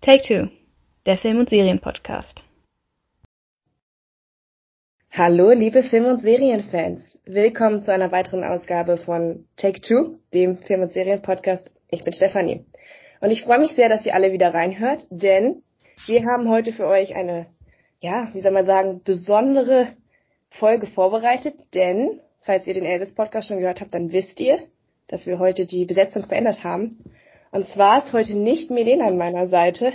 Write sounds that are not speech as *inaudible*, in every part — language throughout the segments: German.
Take Two, der Film- und Serienpodcast. Hallo, liebe Film- und Serienfans. Willkommen zu einer weiteren Ausgabe von Take Two, dem Film- und Serienpodcast. Ich bin Stefanie. Und ich freue mich sehr, dass ihr alle wieder reinhört, denn wir haben heute für euch eine, ja, wie soll man sagen, besondere Folge vorbereitet, denn, falls ihr den Elvis-Podcast schon gehört habt, dann wisst ihr, dass wir heute die Besetzung verändert haben. Und zwar ist heute nicht Milena an meiner Seite,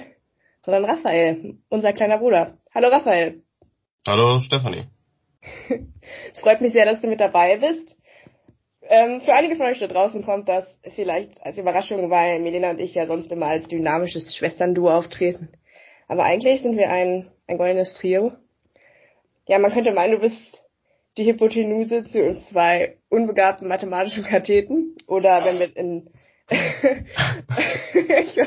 sondern Raphael, unser kleiner Bruder. Hallo Raphael. Hallo Stefanie. es freut mich sehr, dass du mit dabei bist. Ähm, für einige von euch da draußen kommt das vielleicht als Überraschung, weil Milena und ich ja sonst immer als dynamisches Schwesternduo auftreten. Aber eigentlich sind wir ein, ein goldenes Trio. Ja, man könnte meinen, du bist die Hypotenuse zu uns zwei unbegabten mathematischen Katheten. Oder wenn wir in... ich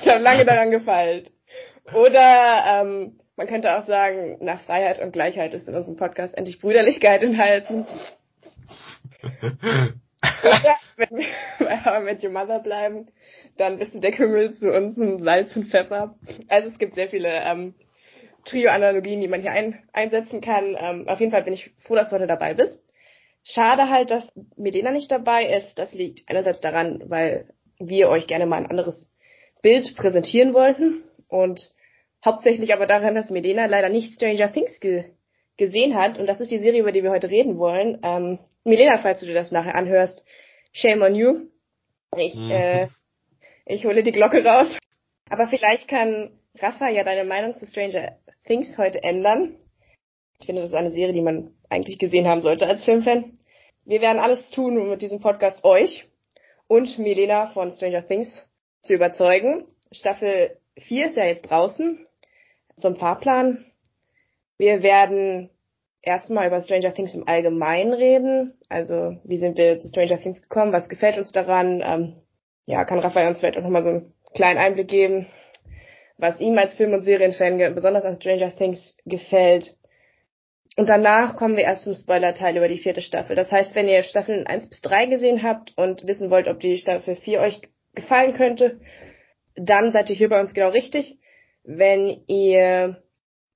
ich habe lange daran gefeilt. Oder ähm, man könnte auch sagen, nach Freiheit und Gleichheit ist in unserem Podcast endlich Brüderlichkeit enthalten. Oder wenn wir bei Met Your Mother bleiben, dann bist du der Kümmel zu uns ein Salz und Pfeffer. Also es gibt sehr viele ähm, Trio-Analogien, die man hier ein, einsetzen kann. Ähm, auf jeden Fall bin ich froh, dass du heute dabei bist. Schade halt, dass Medena nicht dabei ist. Das liegt einerseits daran, weil wir euch gerne mal ein anderes Bild präsentieren wollten und hauptsächlich aber daran, dass Medena leider nicht Stranger Things ge gesehen hat und das ist die Serie, über die wir heute reden wollen. Ähm, Milena, falls du dir das nachher anhörst, shame on you. Ich, mhm. äh, ich hole die Glocke raus. Aber vielleicht kann Rafa ja deine Meinung zu Stranger Things heute ändern. Ich finde, das ist eine Serie, die man eigentlich gesehen haben sollte als Filmfan. Wir werden alles tun, um mit diesem Podcast euch und Milena von Stranger Things zu überzeugen. Staffel 4 ist ja jetzt draußen. Zum Fahrplan. Wir werden erstmal über Stranger Things im Allgemeinen reden. Also, wie sind wir zu Stranger Things gekommen? Was gefällt uns daran? Ähm, ja, kann Raphael uns vielleicht auch nochmal so einen kleinen Einblick geben, was ihm als Film- und Serienfan besonders an Stranger Things gefällt. Und danach kommen wir erst zum Spoiler-Teil über die vierte Staffel. Das heißt, wenn ihr Staffeln 1 bis 3 gesehen habt und wissen wollt, ob die Staffel 4 euch gefallen könnte, dann seid ihr hier bei uns genau richtig. Wenn ihr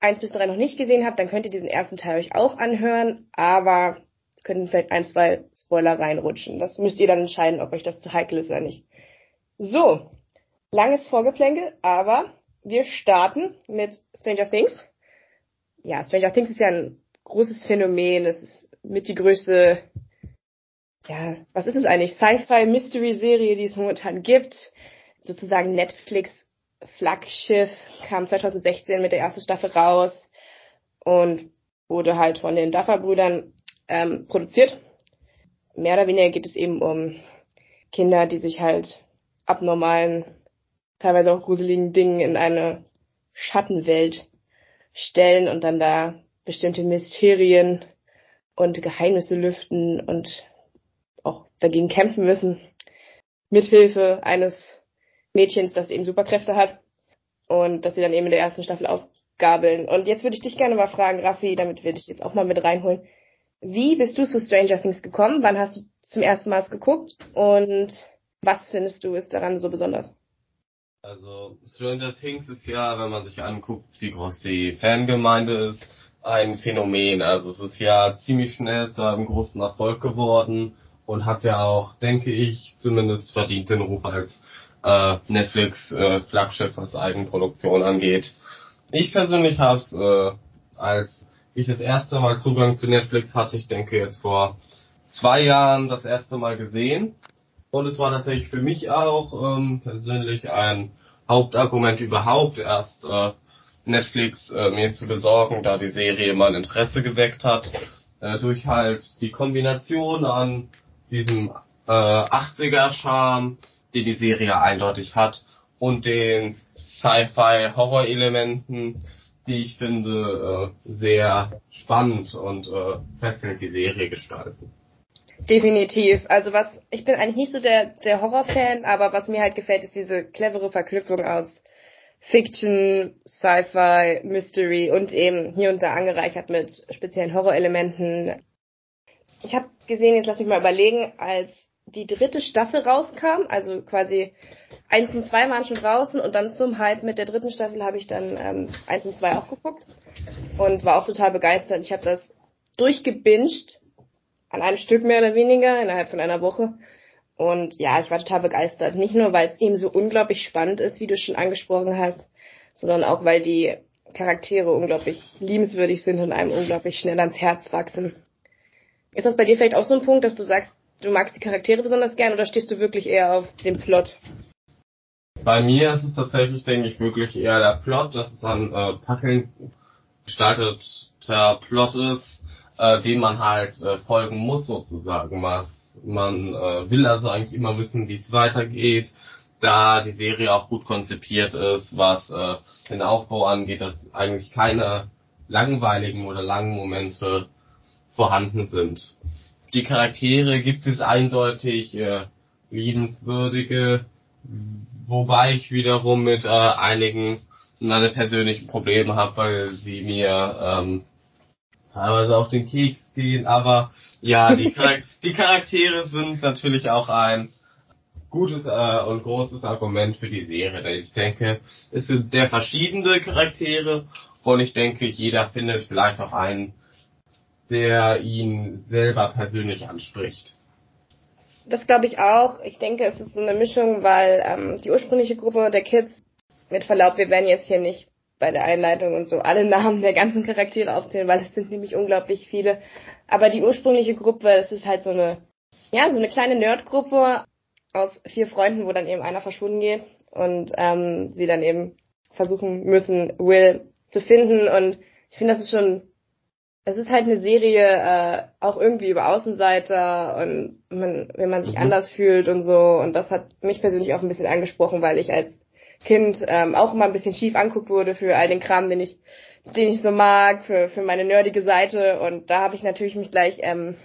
1 bis 3 noch nicht gesehen habt, dann könnt ihr diesen ersten Teil euch auch anhören, aber könnten vielleicht ein, zwei Spoiler reinrutschen. Das müsst ihr dann entscheiden, ob euch das zu heikel ist oder nicht. So, langes Vorgeplänkel, aber wir starten mit Stranger Things. Ja, Stranger Things ist ja ein großes Phänomen. Es ist mit die größte ja, was ist es eigentlich? Sci-Fi-Mystery-Serie, die es momentan gibt. Sozusagen Netflix Flaggschiff kam 2016 mit der ersten Staffel raus und wurde halt von den Duffer-Brüdern ähm, produziert. Mehr oder weniger geht es eben um Kinder, die sich halt abnormalen, teilweise auch gruseligen Dingen in eine Schattenwelt stellen und dann da bestimmte Mysterien und Geheimnisse lüften und auch dagegen kämpfen müssen, mithilfe eines Mädchens, das eben Superkräfte hat und dass sie dann eben in der ersten Staffel aufgabeln. Und jetzt würde ich dich gerne mal fragen, Raffi, damit wir dich jetzt auch mal mit reinholen. Wie bist du zu Stranger Things gekommen? Wann hast du zum ersten Mal geguckt? Und was findest du ist daran so besonders? Also Stranger Things ist ja, wenn man sich anguckt, wie groß die Fangemeinde ist, ein Phänomen. Also es ist ja ziemlich schnell zu einem großen Erfolg geworden und hat ja auch, denke ich, zumindest verdient den Ruf als äh, Netflix äh, Flaggschiff, was Eigenproduktion angeht. Ich persönlich habe es, äh, als ich das erste Mal Zugang zu Netflix hatte, ich denke jetzt vor zwei Jahren das erste Mal gesehen. Und es war tatsächlich für mich auch ähm, persönlich ein Hauptargument überhaupt erst äh, Netflix äh, mir zu besorgen, da die Serie mein Interesse geweckt hat. Äh, durch halt die Kombination an diesem äh, 80er-Charme, den die Serie eindeutig hat, und den Sci-Fi-Horror-Elementen, die ich finde äh, sehr spannend und äh, fesselnd die Serie gestalten. Definitiv. Also was, ich bin eigentlich nicht so der, der Horror-Fan, aber was mir halt gefällt, ist diese clevere Verknüpfung aus Fiction, Sci-Fi, Mystery und eben hier und da angereichert mit speziellen Horrorelementen. Ich habe gesehen, jetzt lass mich mal überlegen, als die dritte Staffel rauskam, also quasi eins und zwei waren schon draußen und dann zum Hype mit der dritten Staffel habe ich dann ähm, eins und zwei auch geguckt und war auch total begeistert. Ich habe das durchgebinged, an einem Stück mehr oder weniger, innerhalb von einer Woche. Und ja, ich war total begeistert. Nicht nur, weil es eben so unglaublich spannend ist, wie du schon angesprochen hast, sondern auch, weil die Charaktere unglaublich liebenswürdig sind und einem unglaublich schnell ans Herz wachsen. Ist das bei dir vielleicht auch so ein Punkt, dass du sagst, du magst die Charaktere besonders gern oder stehst du wirklich eher auf den Plot? Bei mir ist es tatsächlich, denke ich, wirklich eher der Plot, dass es ein äh, Packeln gestalteter Plot ist, äh, dem man halt äh, folgen muss sozusagen. Was man äh, will also eigentlich immer wissen, wie es weitergeht, da die Serie auch gut konzipiert ist, was äh, den Aufbau angeht, dass eigentlich keine langweiligen oder langen Momente vorhanden sind. Die Charaktere gibt es eindeutig äh, liebenswürdige, wobei ich wiederum mit äh, einigen meine persönlichen Probleme habe, weil sie mir ähm, teilweise auf den Keks gehen, aber ja, die, Charak die Charaktere sind natürlich auch ein gutes äh, und großes Argument für die Serie, denn ich denke, es sind sehr verschiedene Charaktere und ich denke, jeder findet vielleicht auch einen, der ihn selber persönlich anspricht. Das glaube ich auch. Ich denke, es ist so eine Mischung, weil ähm, die ursprüngliche Gruppe der Kids, mit Verlaub, wir werden jetzt hier nicht bei der Einleitung und so alle Namen der ganzen Charaktere aufzählen, weil es sind nämlich unglaublich viele. Aber die ursprüngliche Gruppe, es ist halt so eine, ja, so eine kleine Nerdgruppe aus vier Freunden, wo dann eben einer verschwunden geht und ähm, sie dann eben versuchen müssen, Will zu finden. Und ich finde, das ist schon, es ist halt eine Serie äh, auch irgendwie über Außenseiter und man, wenn man sich mhm. anders fühlt und so. Und das hat mich persönlich auch ein bisschen angesprochen, weil ich als Kind ähm, auch immer ein bisschen schief anguckt wurde für all den Kram, den ich, den ich so mag, für, für meine nerdige Seite. Und da habe ich natürlich mich gleich ähm,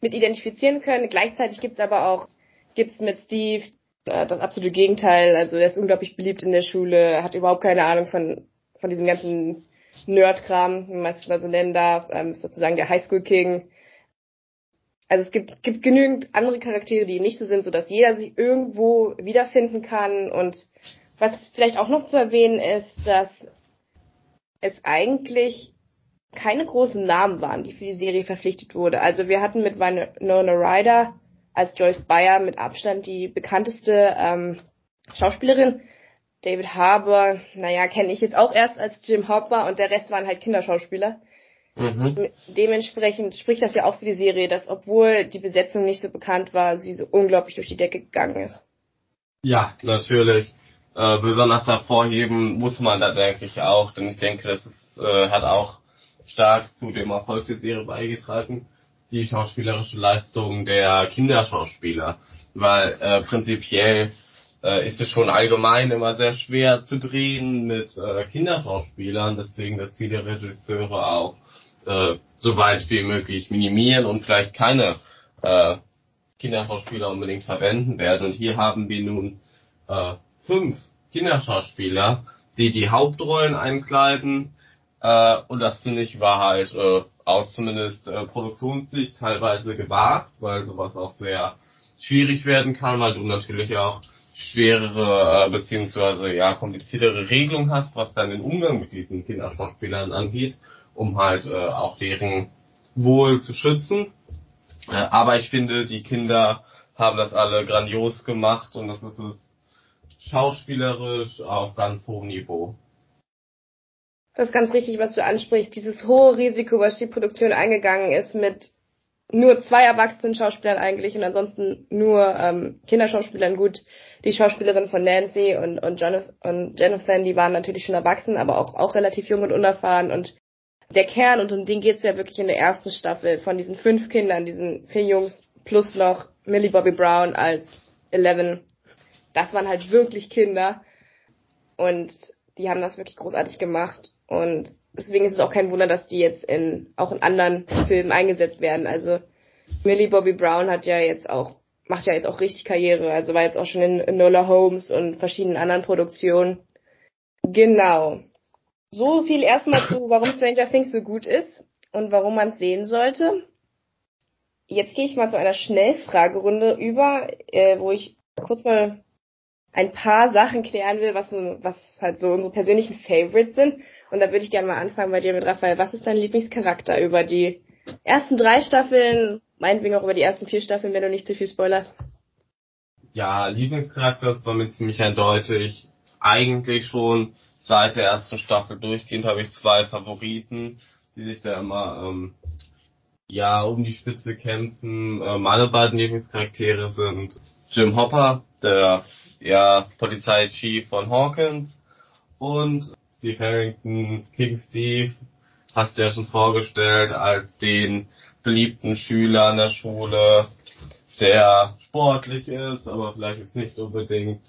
mit identifizieren können. Gleichzeitig gibt's aber auch, gibt's mit Steve äh, das absolute Gegenteil. Also der ist unglaublich beliebt in der Schule, hat überhaupt keine Ahnung von, von diesem ganzen Nerd-Kram, wie man es mal so nennen darf, ähm, ist sozusagen der Highschool-King. Also es gibt, gibt genügend andere Charaktere, die nicht so sind, so dass jeder sich irgendwo wiederfinden kann und was vielleicht auch noch zu erwähnen ist, dass es eigentlich keine großen Namen waren, die für die Serie verpflichtet wurde. Also wir hatten mit Winona Ryder als Joyce Bayer mit Abstand die bekannteste ähm, Schauspielerin. David Harbour, naja, kenne ich jetzt auch erst als Jim Hopper und der Rest waren halt Kinderschauspieler. Mhm. Dementsprechend spricht das ja auch für die Serie, dass obwohl die Besetzung nicht so bekannt war, sie so unglaublich durch die Decke gegangen ist. Ja, natürlich äh, besonders hervorheben muss man da, denke ich, auch, denn ich denke, das ist, äh, hat auch stark zu dem Erfolg der Serie beigetragen, die schauspielerische Leistung der Kinderschauspieler, weil äh, prinzipiell äh, ist es schon allgemein immer sehr schwer zu drehen mit äh, Kinderschauspielern, deswegen, dass viele Regisseure auch äh, so weit wie möglich minimieren und vielleicht keine äh, Kinderschauspieler unbedingt verwenden werden. Und hier haben wir nun äh, fünf Kinderschauspieler, die die Hauptrollen einkleiden. Äh, und das finde ich war halt äh, aus zumindest äh, Produktionssicht teilweise gewagt, weil sowas auch sehr schwierig werden kann, weil du natürlich auch schwerere äh, beziehungsweise ja kompliziertere Regelungen hast, was dann den Umgang mit diesen Kinderschauspielern angeht, um halt äh, auch deren Wohl zu schützen. Äh, aber ich finde, die Kinder haben das alle grandios gemacht und das ist es schauspielerisch auf ganz hohem Niveau. Das ist ganz richtig, was du ansprichst. Dieses hohe Risiko, was die Produktion eingegangen ist, mit nur zwei erwachsenen Schauspielern eigentlich und ansonsten nur ähm, Kinderschauspielern. Gut, die Schauspielerin von Nancy und, und, Jonathan, und Jonathan, die waren natürlich schon erwachsen, aber auch, auch relativ jung und unerfahren. Und der Kern, und um den geht's ja wirklich in der ersten Staffel, von diesen fünf Kindern, diesen vier Jungs, plus noch Millie Bobby Brown als Eleven, das waren halt wirklich Kinder. Und die haben das wirklich großartig gemacht. Und deswegen ist es auch kein Wunder, dass die jetzt in, auch in anderen Filmen eingesetzt werden. Also Millie Bobby Brown hat ja jetzt auch, macht ja jetzt auch richtig Karriere. Also war jetzt auch schon in, in Nola Holmes und verschiedenen anderen Produktionen. Genau. So viel erstmal zu, warum Stranger Things so gut ist und warum man es sehen sollte. jetzt gehe ich mal zu einer Schnellfragerunde über, äh, wo ich kurz mal ein paar Sachen klären will, was, was halt so unsere persönlichen Favorites sind. Und da würde ich gerne mal anfangen bei dir mit Raphael. Was ist dein Lieblingscharakter über die ersten drei Staffeln, meinetwegen auch über die ersten vier Staffeln, wenn du nicht zu viel spoilerst? Ja, Lieblingscharakter ist bei mir ziemlich eindeutig. Eigentlich schon seit der ersten Staffel durchgehend habe ich zwei Favoriten, die sich da immer ähm, ja um die Spitze kämpfen. Äh, meine beiden Lieblingscharaktere sind Jim Hopper, der ja Polizeichief von Hawkins und Steve Harrington, King Steve, hast du ja schon vorgestellt als den beliebten Schüler an der Schule, der sportlich ist, aber vielleicht jetzt nicht unbedingt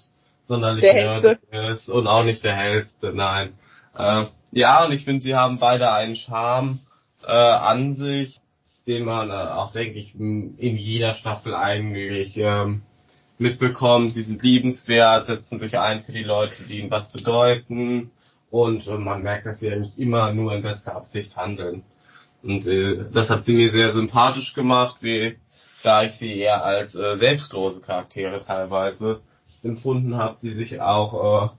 sonderlich nerdig ist und auch nicht der hellste, nein. Äh, ja, und ich finde, sie haben beide einen Charme äh, an sich, den man äh, auch, denke ich, in jeder Staffel eigentlich ähm, mitbekommt. Sie sind liebenswert, setzen sich ein für die Leute, die ihnen was bedeuten. Und äh, man merkt, dass sie nicht immer nur in bester Absicht handeln. Und äh, das hat sie mir sehr sympathisch gemacht, wie da ich sie eher als äh, selbstlose Charaktere teilweise empfunden habe, die sich auch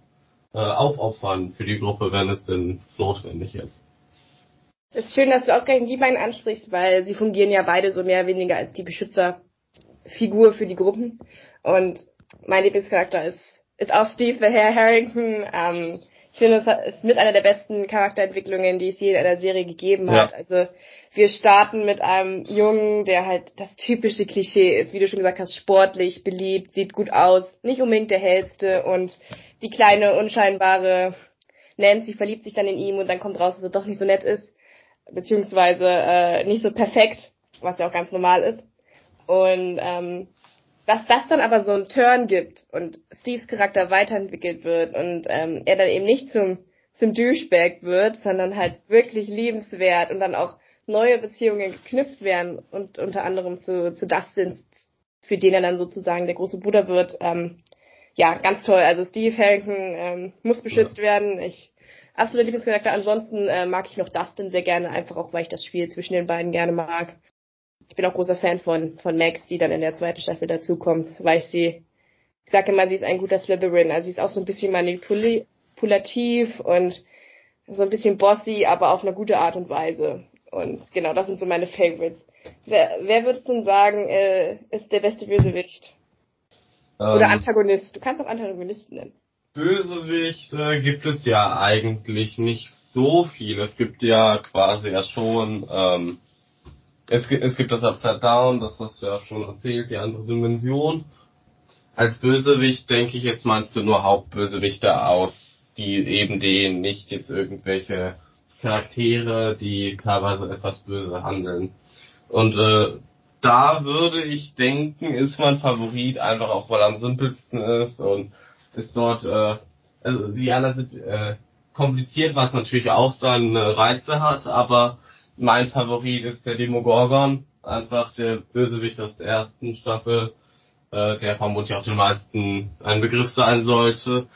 äh, äh, aufopfern für die Gruppe, wenn es denn notwendig ist. Es ist schön, dass du ausgerechnet die beiden ansprichst, weil sie fungieren ja beide so mehr oder weniger als die Beschützerfigur für die Gruppen. Und mein Lieblingscharakter ist, ist auch Steve the Hair Harrington. Ähm, ich finde, es ist mit einer der besten Charakterentwicklungen, die es je in einer Serie gegeben hat. Ja. Also wir starten mit einem Jungen, der halt das typische Klischee ist, wie du schon gesagt hast, sportlich, beliebt, sieht gut aus, nicht unbedingt der hellste und die kleine, unscheinbare Nancy verliebt sich dann in ihm und dann kommt raus, dass er doch nicht so nett ist, beziehungsweise äh, nicht so perfekt, was ja auch ganz normal ist. Und ähm, dass das dann aber so einen Turn gibt und Steves Charakter weiterentwickelt wird und ähm, er dann eben nicht zum zum Douchebag wird, sondern halt wirklich liebenswert und dann auch neue Beziehungen geknüpft werden und unter anderem zu, zu Dustin, für den er dann sozusagen der große Bruder wird. Ähm, ja, ganz toll. Also Steve Harrington ähm, muss beschützt ja. werden. Ich absoluter Lieblingscharakter. Ansonsten äh, mag ich noch Dustin sehr gerne, einfach auch weil ich das Spiel zwischen den beiden gerne mag ich bin auch großer Fan von, von Max, die dann in der zweiten Staffel dazukommt, weil ich sie, ich sage immer, sie ist ein guter Slytherin. Also sie ist auch so ein bisschen manipulativ und so ein bisschen bossy, aber auf eine gute Art und Weise. Und genau, das sind so meine Favorites. Wer, wer würdest du denn sagen, äh, ist der beste Bösewicht? Ähm, Oder Antagonist? Du kannst auch Antagonisten nennen. Bösewicht äh, gibt es ja eigentlich nicht so viel. Es gibt ja quasi ja schon ähm, es, es gibt das Upside Down, das hast du ja schon erzählt, die andere Dimension. Als Bösewicht denke ich jetzt meinst du nur Hauptbösewichte aus, die eben denen nicht jetzt irgendwelche Charaktere, die teilweise etwas böse handeln. Und äh, da würde ich denken, ist mein Favorit einfach auch, weil er am simpelsten ist und ist dort, äh, also die anderen sind äh, kompliziert, was natürlich auch seine Reize hat, aber mein Favorit ist der Demogorgon, einfach der Bösewicht aus der ersten Staffel, äh, der vermutlich auch den meisten ein Begriff sein sollte.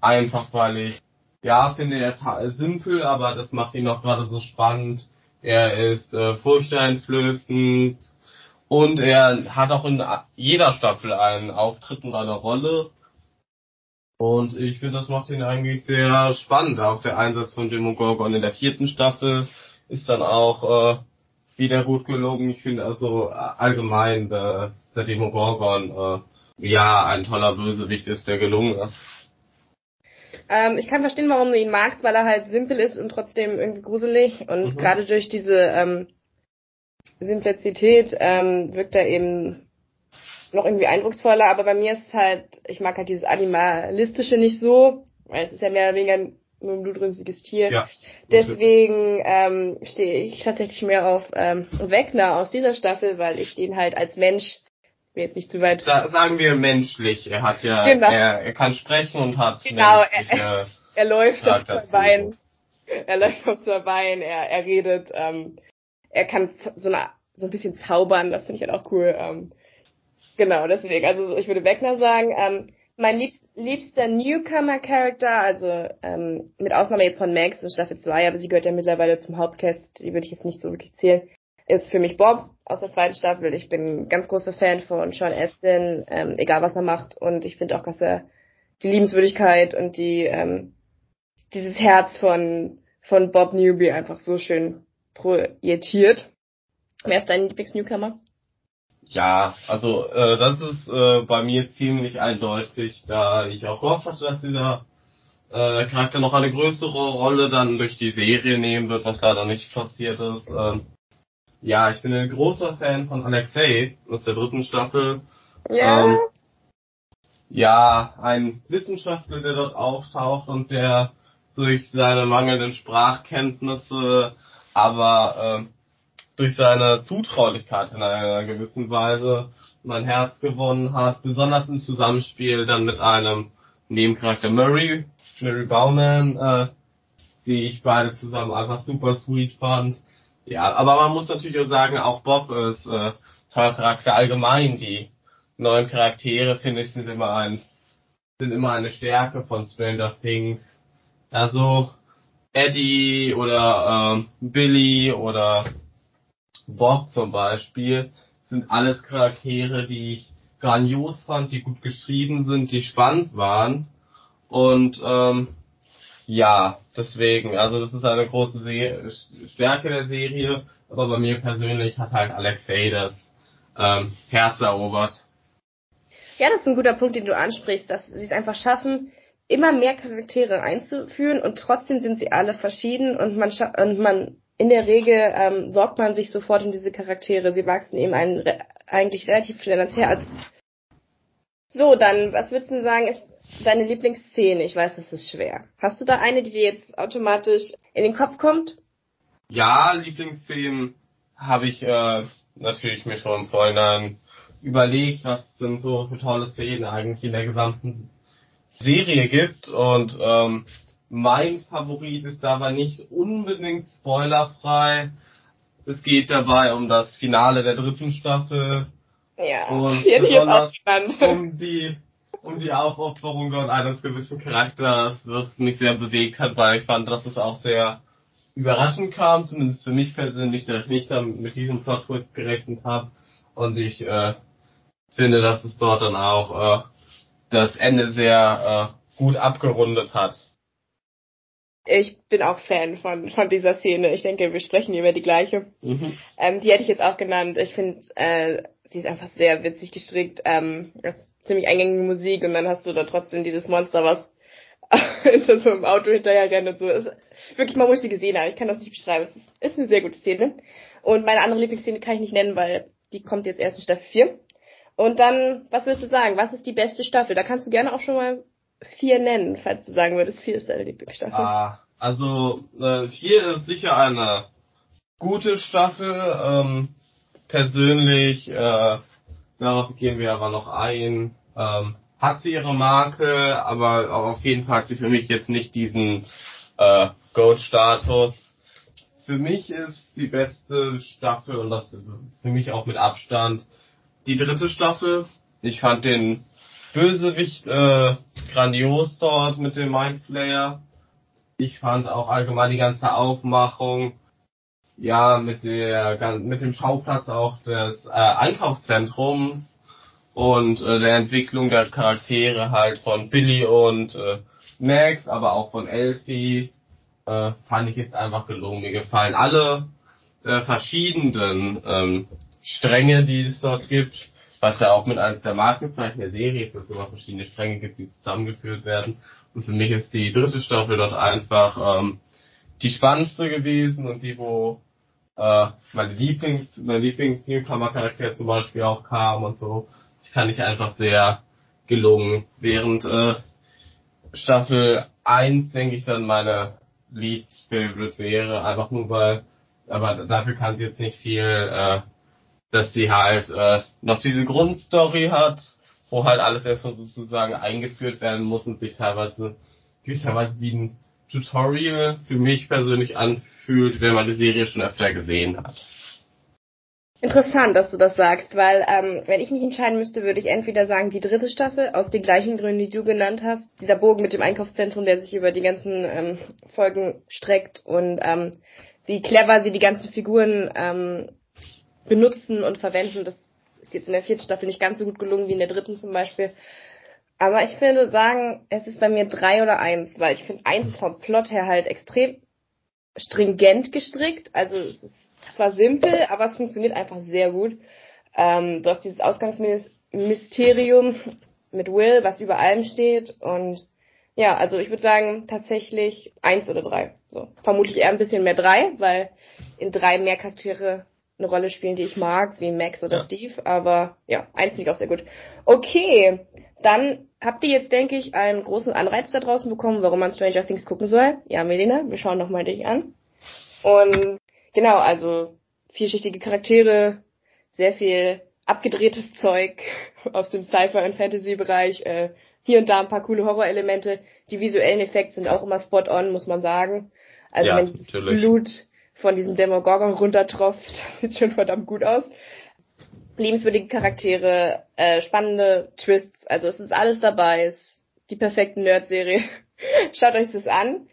Einfach weil ich, ja, finde, er ist simpel, aber das macht ihn auch gerade so spannend. Er ist äh, furchteinflößend und er hat auch in jeder Staffel einen Auftritt und eine Rolle. Und ich finde, das macht ihn eigentlich sehr spannend. Auch der Einsatz von Demogorgon in der vierten Staffel ist dann auch äh, wieder gut gelungen. Ich finde also äh, allgemein, dass der Demogorgon äh, ja ein toller Bösewicht ist, der gelungen ist. Ähm, ich kann verstehen, warum du ihn magst, weil er halt simpel ist und trotzdem irgendwie gruselig. Und mhm. gerade durch diese ähm, Simplizität ähm, wirkt er eben noch irgendwie eindrucksvoller. Aber bei mir ist es halt, ich mag halt dieses Animalistische nicht so, weil es ist ja mehr oder weniger nur ein blutrünstiges Tier. Ja, Deswegen ähm, stehe ich tatsächlich mehr auf ähm, Wegner aus dieser Staffel, weil ich den halt als Mensch mir jetzt nicht zu weit. Da, sagen wir menschlich. Er hat ja, genau. er, er kann sprechen und hat genau, er, *laughs* er läuft auf zwei Beinen. Er läuft auf zwei Beinen. Er, er redet. Ähm, er kann so, eine, so ein bisschen zaubern. Das finde ich halt auch cool. Ähm, genau, deswegen. Also ich würde Wegner sagen. Ähm, mein liebst, liebster Newcomer-Charakter, also ähm, mit Ausnahme jetzt von Max in Staffel 2, aber sie gehört ja mittlerweile zum Hauptcast, die würde ich jetzt nicht so wirklich zählen, ist für mich Bob aus der zweiten Staffel. Ich bin ein ganz großer Fan von Sean Astin, ähm, egal was er macht. Und ich finde auch, dass er die Liebenswürdigkeit und die ähm, dieses Herz von von Bob Newby einfach so schön projiziert. Wer ist dein Lieblings-Newcomer? Ja, also äh, das ist äh, bei mir ziemlich eindeutig, da ich auch gehofft hatte, dass dieser äh, Charakter noch eine größere Rolle dann durch die Serie nehmen wird, was leider nicht passiert ist. Ähm, ja, ich bin ein großer Fan von Alexei aus der dritten Staffel. Ja. Ähm, ja, ein Wissenschaftler, der dort auftaucht und der durch seine mangelnden Sprachkenntnisse, aber äh, durch seine Zutraulichkeit in einer gewissen Weise mein Herz gewonnen hat, besonders im Zusammenspiel dann mit einem Nebencharakter Murray, Murray Bauman, äh, die ich beide zusammen einfach super sweet fand. Ja, aber man muss natürlich auch sagen, auch Bob ist äh, toller Charakter allgemein. Die neuen Charaktere, finde ich, sind immer ein sind immer eine Stärke von Stranger Things. Also Eddie oder ähm, Billy oder Bob zum Beispiel sind alles Charaktere, die ich grandios fand, die gut geschrieben sind, die spannend waren. Und ähm, ja, deswegen, also das ist eine große Se Stärke der Serie, aber bei mir persönlich hat halt Alexei das ähm, Herz erobert. Ja, das ist ein guter Punkt, den du ansprichst, dass sie es einfach schaffen, immer mehr Charaktere einzuführen und trotzdem sind sie alle verschieden und man und man in der Regel ähm, sorgt man sich sofort in diese Charaktere. Sie wachsen eben ein, re eigentlich relativ schnell ans Herz. So, dann, was würdest du sagen, ist deine Lieblingsszene? Ich weiß, das ist schwer. Hast du da eine, die dir jetzt automatisch in den Kopf kommt? Ja, Lieblingsszenen habe ich äh, natürlich mir schon im Vorhinein überlegt, was sind so für tolle Szenen eigentlich in der gesamten Serie gibt und ähm, mein Favorit ist dabei nicht unbedingt spoilerfrei. Es geht dabei um das Finale der dritten Staffel. Ja, und besonders um die um die Aufopferung dort eines gewissen Charakters, was mich sehr bewegt hat, weil ich fand, dass es auch sehr überraschend kam, zumindest für mich persönlich, dass ich nicht mit diesem Plot gerechnet habe. Und ich äh, finde, dass es dort dann auch äh, das Ende sehr äh, gut abgerundet hat ich bin auch Fan von, von dieser Szene. Ich denke, wir sprechen über die gleiche. Mhm. Ähm, die hätte ich jetzt auch genannt. Ich finde, äh, sie ist einfach sehr witzig gestrickt. Ähm, das ist ziemlich eingängige Musik und dann hast du da trotzdem dieses Monster, was *laughs* hinter so einem Auto hinterher rennt und so. Ist wirklich, man muss sie gesehen haben. Ich kann das nicht beschreiben. Es ist, ist eine sehr gute Szene. Und meine andere Lieblingsszene kann ich nicht nennen, weil die kommt jetzt erst in Staffel 4. Und dann, was würdest du sagen? Was ist die beste Staffel? Da kannst du gerne auch schon mal vier nennen, falls du sagen würdest, vier ist deine Lieblingsstaffel. Ah, also äh, vier ist sicher eine gute Staffel. Ähm, persönlich, äh, darauf gehen wir aber noch ein, ähm, hat sie ihre Marke, aber auf jeden Fall hat sie für mich jetzt nicht diesen äh, Goat-Status. Für mich ist die beste Staffel und das für mich auch mit Abstand die dritte Staffel. Ich fand den Bösewicht äh, grandios dort mit dem Mindflayer. Ich fand auch allgemein die ganze Aufmachung, ja, mit der mit dem Schauplatz auch des äh, Einkaufszentrums und äh, der Entwicklung der Charaktere halt von Billy und äh, Max, aber auch von Elfie, äh, fand ich jetzt einfach gelungen. Mir gefallen alle äh, verschiedenen ähm, Stränge, die es dort gibt was ja auch mit eines der Markenzeichen der Serie ist, dass es immer verschiedene Stränge gibt, die zusammengeführt werden. Und für mich ist die dritte Staffel dort einfach ähm, die spannendste gewesen und die, wo äh, meine Lieblings, mein Lieblings-Newcomer-Charakter zum Beispiel auch kam und so. Ich kann ich einfach sehr gelungen. Während äh, Staffel 1, denke ich, dann meine least favorite wäre, einfach nur weil, aber dafür kann sie jetzt nicht viel äh, dass sie halt äh, noch diese Grundstory hat, wo halt alles erstmal sozusagen eingeführt werden muss und sich teilweise gewisserweise wie ein Tutorial für mich persönlich anfühlt, wenn man die Serie schon öfter gesehen hat. Interessant, dass du das sagst, weil ähm, wenn ich mich entscheiden müsste, würde ich entweder sagen die dritte Staffel aus den gleichen Gründen, die du genannt hast, dieser Bogen mit dem Einkaufszentrum, der sich über die ganzen ähm, Folgen streckt und ähm, wie clever sie die ganzen Figuren ähm, benutzen und verwenden. Das ist jetzt in der vierten Staffel nicht ganz so gut gelungen wie in der dritten zum Beispiel. Aber ich finde sagen, es ist bei mir drei oder eins, weil ich finde eins vom Plot her halt extrem stringent gestrickt. Also es ist zwar simpel, aber es funktioniert einfach sehr gut. Ähm, du hast dieses Ausgangsmysterium mit Will, was über allem steht und ja, also ich würde sagen tatsächlich eins oder drei. So vermutlich eher ein bisschen mehr drei, weil in drei mehr Charaktere eine Rolle spielen, die ich mag, wie Max oder ja. Steve. Aber ja, eins finde ich auch sehr gut. Okay, dann habt ihr jetzt, denke ich, einen großen Anreiz da draußen bekommen, warum man Stranger Things gucken soll. Ja, Melina, wir schauen nochmal dich an. Und genau, also vielschichtige Charaktere, sehr viel abgedrehtes *laughs* Zeug aus dem Sci-Fi- und Fantasy-Bereich, äh, hier und da ein paar coole Horrorelemente. Die visuellen Effekte sind auch immer spot on, muss man sagen. Also ja, wenn dieses Blut von diesem Demogorgon runtertropft, *laughs* sieht schon verdammt gut aus. Liebenswürdige Charaktere, äh, spannende Twists, also es ist alles dabei, es ist die perfekte Nerd-Serie. *laughs* Schaut euch das an.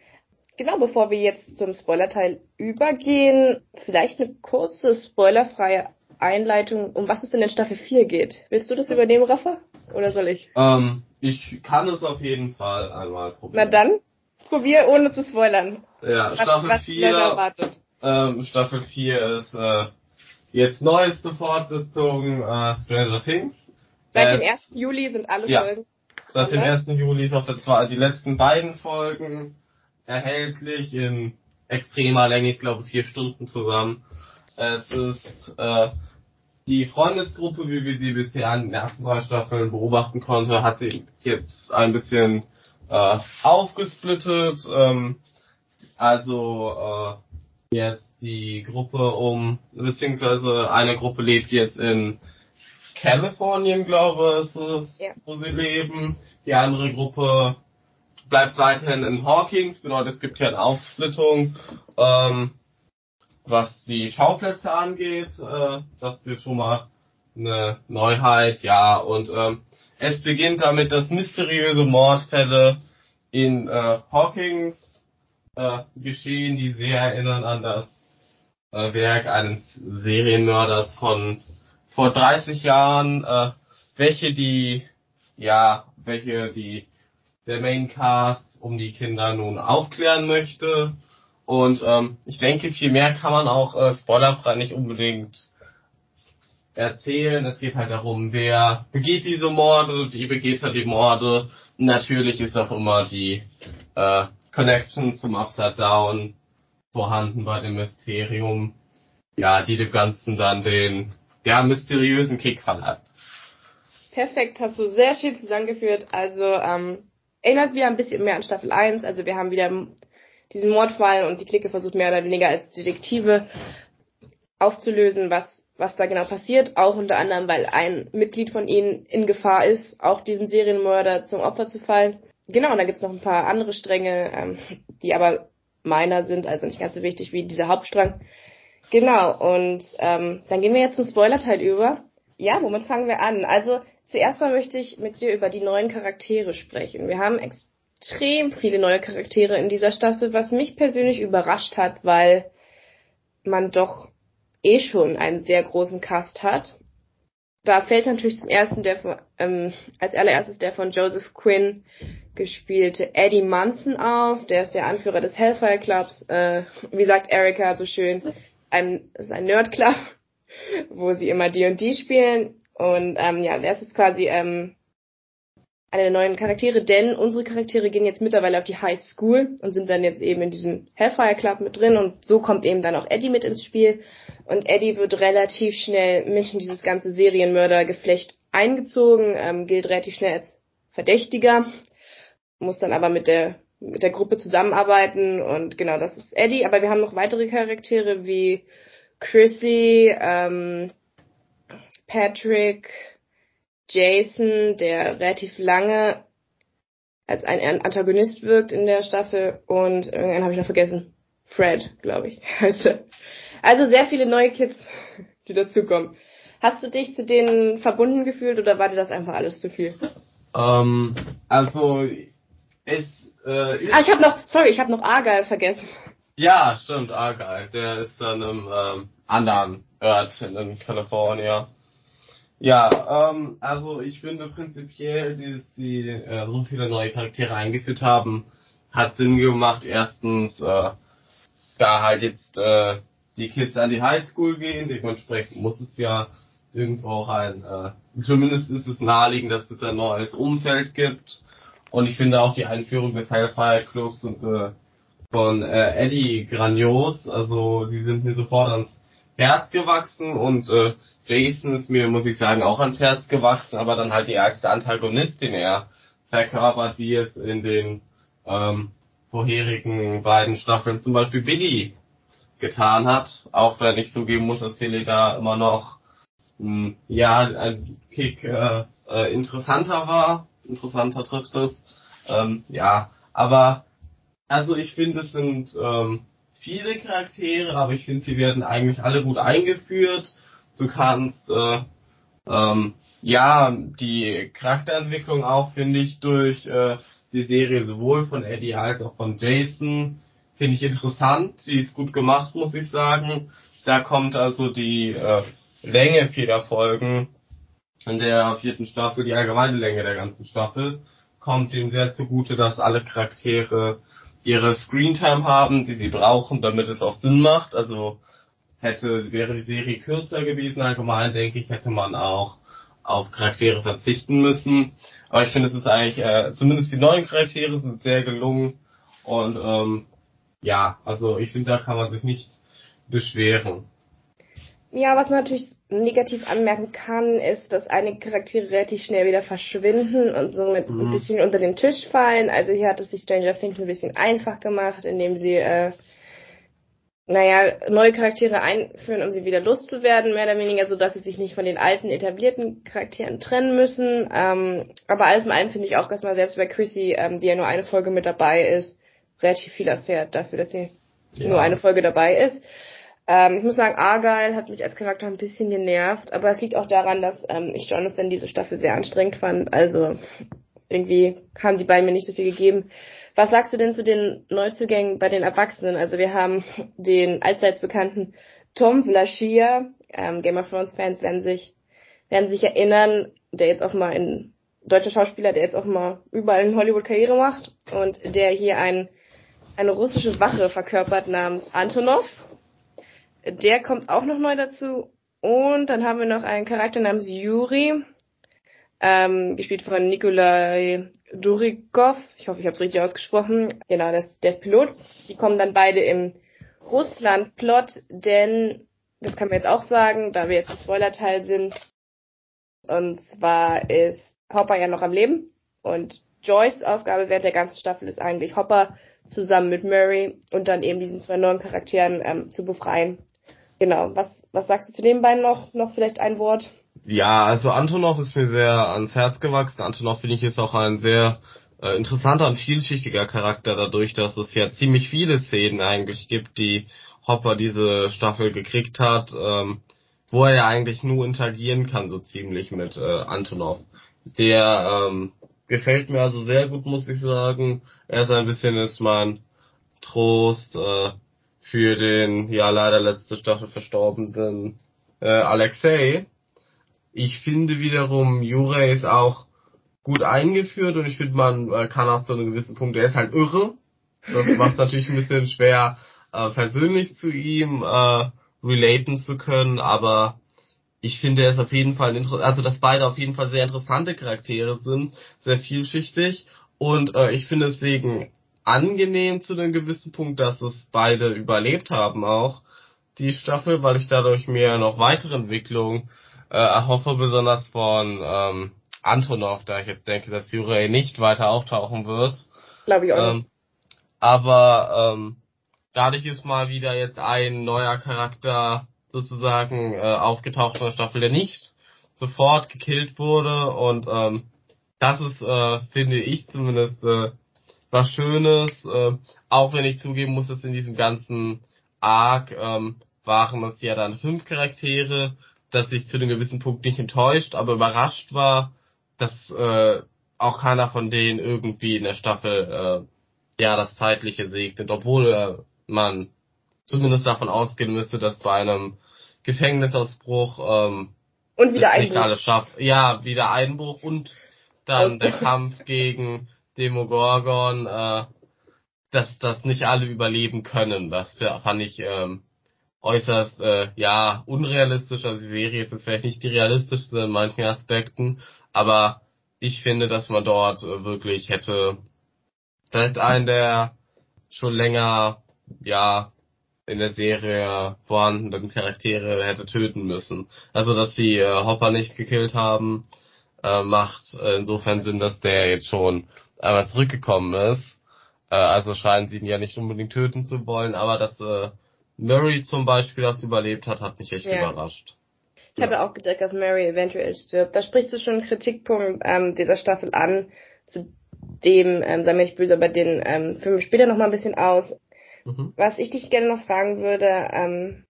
Genau, bevor wir jetzt zum Spoiler-Teil übergehen, vielleicht eine kurze spoilerfreie Einleitung, um was es denn in Staffel 4 geht. Willst du das übernehmen, Rafa? Oder soll ich? Ähm, ich kann es auf jeden Fall einmal probieren. Na dann, probier ohne zu spoilern. Ja, was, Staffel was 4. Ähm, Staffel 4 ist äh, jetzt neueste Fortsetzung äh, Stranger Things. Seit dem 1. Juli sind alle ja, Folgen. Seit dem 1. Juli ist auch der zwei, die letzten beiden Folgen erhältlich in extremer Länge, ich glaube vier Stunden zusammen. Es ist äh, die Freundesgruppe, wie wir sie bisher in den ersten drei Staffeln beobachten konnte, hat sich jetzt ein bisschen äh, aufgesplittet. Ähm, also äh, jetzt die Gruppe um, beziehungsweise eine Gruppe lebt jetzt in Kalifornien, glaube ich, ist es, ja. wo sie leben. Die andere Gruppe bleibt weiterhin in Hawkins. Genau, es gibt hier eine Aufsplittung. Ähm, was die Schauplätze angeht, äh, das wird schon mal eine Neuheit, ja. Und ähm, es beginnt damit, dass mysteriöse Mordfälle in äh, Hawkins äh, geschehen, die sehr erinnern an das äh, Werk eines Serienmörders von vor 30 Jahren, äh, welche die, ja, welche die der Maincast um die Kinder nun aufklären möchte. Und ähm, ich denke, viel mehr kann man auch äh, spoilerfrei nicht unbedingt erzählen. Es geht halt darum, wer begeht diese Morde, wie begeht er die Morde. Natürlich ist auch immer die äh, Connection zum Upside Down vorhanden bei dem Mysterium. Ja, die dem Ganzen dann den ja, mysteriösen Kick verleiht. Perfekt, hast du sehr schön zusammengeführt. Also ähm, erinnert wieder ein bisschen mehr an Staffel 1. Also wir haben wieder diesen Mordfall und die Clique versucht mehr oder weniger als Detektive aufzulösen, was, was da genau passiert. Auch unter anderem, weil ein Mitglied von ihnen in Gefahr ist, auch diesen Serienmörder zum Opfer zu fallen. Genau, und da gibt's noch ein paar andere Stränge, ähm, die aber meiner sind, also nicht ganz so wichtig wie dieser Hauptstrang. Genau, und ähm, dann gehen wir jetzt zum Spoiler-Teil über. Ja, womit fangen wir an? Also zuerst mal möchte ich mit dir über die neuen Charaktere sprechen. Wir haben extrem viele neue Charaktere in dieser Staffel, was mich persönlich überrascht hat, weil man doch eh schon einen sehr großen Cast hat. Da fällt natürlich zum ersten der von, ähm, als allererstes der von Joseph Quinn gespielte Eddie Munson auf. Der ist der Anführer des Hellfire Clubs. Äh, wie sagt Erika so schön, ein, ist ein Nerdclub, *laughs* wo sie immer D&D spielen. Und ähm, ja, der ist jetzt quasi ähm, einer der neuen Charaktere, denn unsere Charaktere gehen jetzt mittlerweile auf die High School und sind dann jetzt eben in diesem Hellfire Club mit drin und so kommt eben dann auch Eddie mit ins Spiel. Und Eddie wird relativ schnell mit in dieses ganze Serienmördergeflecht eingezogen, ähm, gilt relativ schnell als Verdächtiger, muss dann aber mit der mit der Gruppe zusammenarbeiten und genau, das ist Eddie, aber wir haben noch weitere Charaktere wie Chrissy, ähm, Patrick, Jason, der relativ lange als ein Antagonist wirkt in der Staffel und irgendeinen habe ich noch vergessen. Fred, glaube ich. *laughs* Also sehr viele neue Kids, *laughs* die dazukommen. Hast du dich zu denen verbunden gefühlt oder war dir das einfach alles zu viel? Ähm, also es äh, Ah, ich habe noch, sorry, ich habe noch Argyle vergessen. Ja, stimmt, Argyle. Der ist dann im ähm, anderen Örtchen in Kalifornien. Ja, ähm, also ich finde prinzipiell, dass sie äh, so viele neue Charaktere eingeführt haben, hat Sinn gemacht. Erstens, äh, da halt jetzt äh, die Kids an die Highschool gehen, dementsprechend muss es ja irgendwo auch ein, äh, zumindest ist es naheliegend, dass es ein neues Umfeld gibt. Und ich finde auch die Einführung des Hellfire Clubs und äh, von äh, Eddie grandios. Also sie sind mir sofort ans Herz gewachsen und äh, Jason ist mir, muss ich sagen, auch ans Herz gewachsen, aber dann halt die ärgste Antagonistin er verkörpert, wie es in den ähm, vorherigen beiden Staffeln zum Beispiel Billy getan hat. Auch wenn ich zugeben muss, dass Billy da immer noch mh, hm, ja ein Kick äh, äh, interessanter war. Interessanter trifft es. Ähm, ja, aber also ich finde, es sind ähm, viele Charaktere, aber ich finde, sie werden eigentlich alle gut eingeführt. Du kannst äh, ähm, ja die Charakterentwicklung auch, finde ich, durch äh, die Serie sowohl von Eddie als auch von Jason finde ich interessant. Die ist gut gemacht, muss ich sagen. Da kommt also die äh, Länge vieler Folgen in der vierten Staffel, die allgemeine Länge der ganzen Staffel, kommt ihm sehr zugute, dass alle Charaktere ihre Screentime haben, die sie brauchen, damit es auch Sinn macht. Also hätte, wäre die Serie kürzer gewesen, allgemein denke ich, hätte man auch auf Charaktere verzichten müssen. Aber ich finde, es ist eigentlich, äh, zumindest die neuen Charaktere sind sehr gelungen. Und ähm, ja, also ich finde, da kann man sich nicht beschweren. Ja, was man natürlich negativ anmerken kann, ist, dass einige Charaktere relativ schnell wieder verschwinden und somit mhm. ein bisschen unter den Tisch fallen. Also hier hat es sich Stranger Things ein bisschen einfach gemacht, indem sie, äh, naja, neue Charaktere einführen, um sie wieder loszuwerden, mehr oder weniger, so dass sie sich nicht von den alten etablierten Charakteren trennen müssen. Ähm, aber alles in allem finde ich auch, dass man selbst bei Chrissy, ähm, die ja nur eine Folge mit dabei ist, relativ viel erfährt dafür, dass sie ja. nur eine Folge dabei ist. Ähm, ich muss sagen, Argyle hat mich als Charakter ein bisschen genervt, aber es liegt auch daran, dass ähm, ich Jonathan diese Staffel sehr anstrengend fand. Also irgendwie haben die beiden mir nicht so viel gegeben. Was sagst du denn zu den Neuzugängen bei den Erwachsenen? Also wir haben den allseits bekannten Tom Vlaschia, ähm, Game of Thrones Fans werden sich werden sich erinnern, der jetzt auch mal ein deutscher Schauspieler, der jetzt auch mal überall in Hollywood Karriere macht und der hier ein, eine russische Wache verkörpert namens Antonov der kommt auch noch neu dazu. Und dann haben wir noch einen Charakter namens Yuri, ähm, gespielt von Nikolai Durikov. Ich hoffe, ich habe es richtig ausgesprochen. Genau, das, der ist Pilot. Die kommen dann beide im Russland-Plot, denn, das kann man jetzt auch sagen, da wir jetzt im Spoiler-Teil sind, und zwar ist Hopper ja noch am Leben und Joyce Aufgabe während der ganzen Staffel ist eigentlich Hopper zusammen mit Murray und dann eben diesen zwei neuen Charakteren ähm, zu befreien. Genau. Was, was sagst du zu den beiden noch? Noch vielleicht ein Wort? Ja, also Antonov ist mir sehr ans Herz gewachsen. Antonov finde ich jetzt auch ein sehr äh, interessanter und vielschichtiger Charakter dadurch, dass es ja ziemlich viele Szenen eigentlich gibt, die Hopper diese Staffel gekriegt hat, ähm, wo er ja eigentlich nur interagieren kann, so ziemlich mit äh, Antonov. Der ähm, gefällt mir also sehr gut, muss ich sagen. Er ist ein bisschen ist mein Trost, äh, für den ja leider letzte Staffel verstorbenen äh, Alexei. Ich finde wiederum Jure ist auch gut eingeführt und ich finde man äh, kann auch zu einem gewissen Punkt, er ist halt irre. Das macht natürlich ein bisschen schwer äh, persönlich zu ihm äh, relaten zu können, aber ich finde er ist auf jeden Fall also dass beide auf jeden Fall sehr interessante Charaktere sind, sehr vielschichtig und äh, ich finde deswegen angenehm zu einem gewissen Punkt, dass es beide überlebt haben auch, die Staffel, weil ich dadurch mir noch weitere Entwicklungen äh, erhoffe, besonders von ähm, Antonov, da ich jetzt denke, dass Jurei nicht weiter auftauchen wird. Glaube ich auch. Ähm, aber ähm, dadurch ist mal wieder jetzt ein neuer Charakter sozusagen äh, aufgetaucht in der Staffel, der nicht sofort gekillt wurde und ähm, das ist, äh, finde ich zumindest, äh, was Schönes, äh, auch wenn ich zugeben muss, dass in diesem ganzen Arc ähm, waren es ja dann fünf Charaktere, dass ich zu einem gewissen Punkt nicht enttäuscht, aber überrascht war, dass äh, auch keiner von denen irgendwie in der Staffel äh, ja das Zeitliche segnet, obwohl äh, man zumindest davon ausgehen müsste, dass bei einem Gefängnisausbruch ähm, und wieder Einbruch. nicht alles schafft. Ja, wieder Einbruch und dann der Kampf gegen Demogorgon, äh, dass das nicht alle überleben können. Das fand ich ähm, äußerst äh, ja unrealistisch. Also die Serie ist jetzt vielleicht nicht die realistischste in manchen Aspekten, aber ich finde, dass man dort äh, wirklich hätte vielleicht einen der schon länger ja in der Serie vorhandenen Charaktere hätte töten müssen. Also dass sie äh, Hopper nicht gekillt haben, äh, macht äh, insofern Sinn, dass der jetzt schon einmal zurückgekommen ist. Äh, also scheinen sie ihn ja nicht unbedingt töten zu wollen, aber dass äh, Murray zum Beispiel das überlebt hat, hat mich echt ja. überrascht. Ich hatte auch gedacht, dass Mary eventuell stirbt. Da sprichst du schon einen Kritikpunkt ähm, dieser Staffel an, zu dem, ähm, sei mir nicht böse, aber den ähm, wir später nochmal ein bisschen aus. Mhm. Was ich dich gerne noch fragen würde, ähm,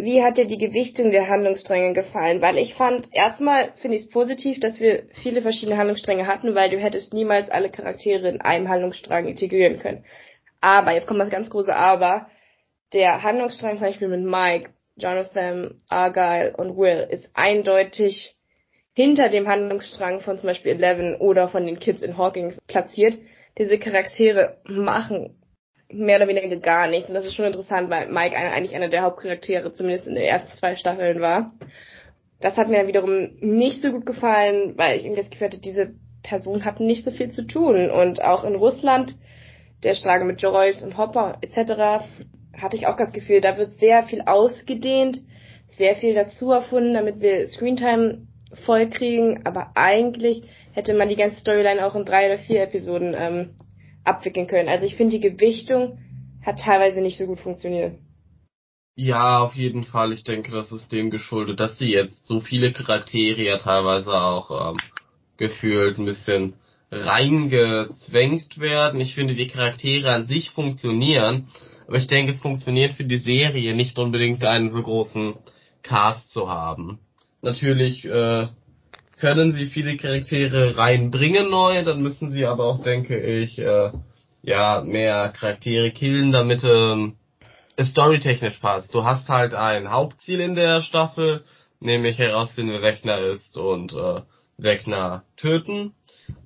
wie hat dir die Gewichtung der Handlungsstränge gefallen? Weil ich fand, erstmal finde ich es positiv, dass wir viele verschiedene Handlungsstränge hatten, weil du hättest niemals alle Charaktere in einem Handlungsstrang integrieren können. Aber, jetzt kommt das ganz große Aber, der Handlungsstrang zum Beispiel mit Mike, Jonathan, Argyle und Will ist eindeutig hinter dem Handlungsstrang von zum Beispiel Eleven oder von den Kids in Hawkins platziert. Diese Charaktere machen mehr oder weniger gar nichts. Und das ist schon interessant, weil Mike eigentlich einer der Hauptcharaktere, zumindest in den ersten zwei Staffeln war. Das hat mir wiederum nicht so gut gefallen, weil ich irgendwie das Gefühl hatte, diese Person hat nicht so viel zu tun. Und auch in Russland, der Strage mit Joyce und Hopper etc., hatte ich auch das Gefühl, da wird sehr viel ausgedehnt, sehr viel dazu erfunden, damit wir Screentime voll kriegen. Aber eigentlich hätte man die ganze Storyline auch in drei oder vier Episoden ähm, abwickeln können. Also ich finde, die Gewichtung hat teilweise nicht so gut funktioniert. Ja, auf jeden Fall. Ich denke, das ist dem geschuldet, dass sie jetzt so viele Charaktere ja teilweise auch ähm, gefühlt ein bisschen reingezwängt werden. Ich finde, die Charaktere an sich funktionieren, aber ich denke, es funktioniert für die Serie nicht unbedingt einen so großen Cast zu haben. Natürlich äh, können sie viele Charaktere reinbringen neu, dann müssen sie aber auch, denke ich, äh, ja, mehr Charaktere killen, damit ähm, es storytechnisch passt. Du hast halt ein Hauptziel in der Staffel, nämlich herausfinden, wer Wegner ist und äh, Wegner töten.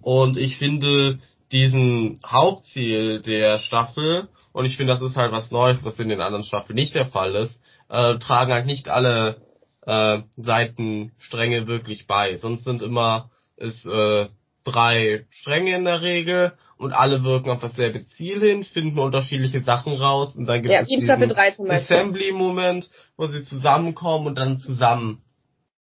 Und ich finde diesen Hauptziel der Staffel, und ich finde, das ist halt was Neues, was in den anderen Staffeln nicht der Fall ist, äh, tragen halt nicht alle äh, Seitenstränge wirklich bei. Sonst sind immer ist äh, drei Stränge in der Regel und alle wirken auf dasselbe Ziel hin, finden unterschiedliche Sachen raus und dann gibt ja, es diesen Assembly-Moment, wo sie zusammenkommen und dann zusammen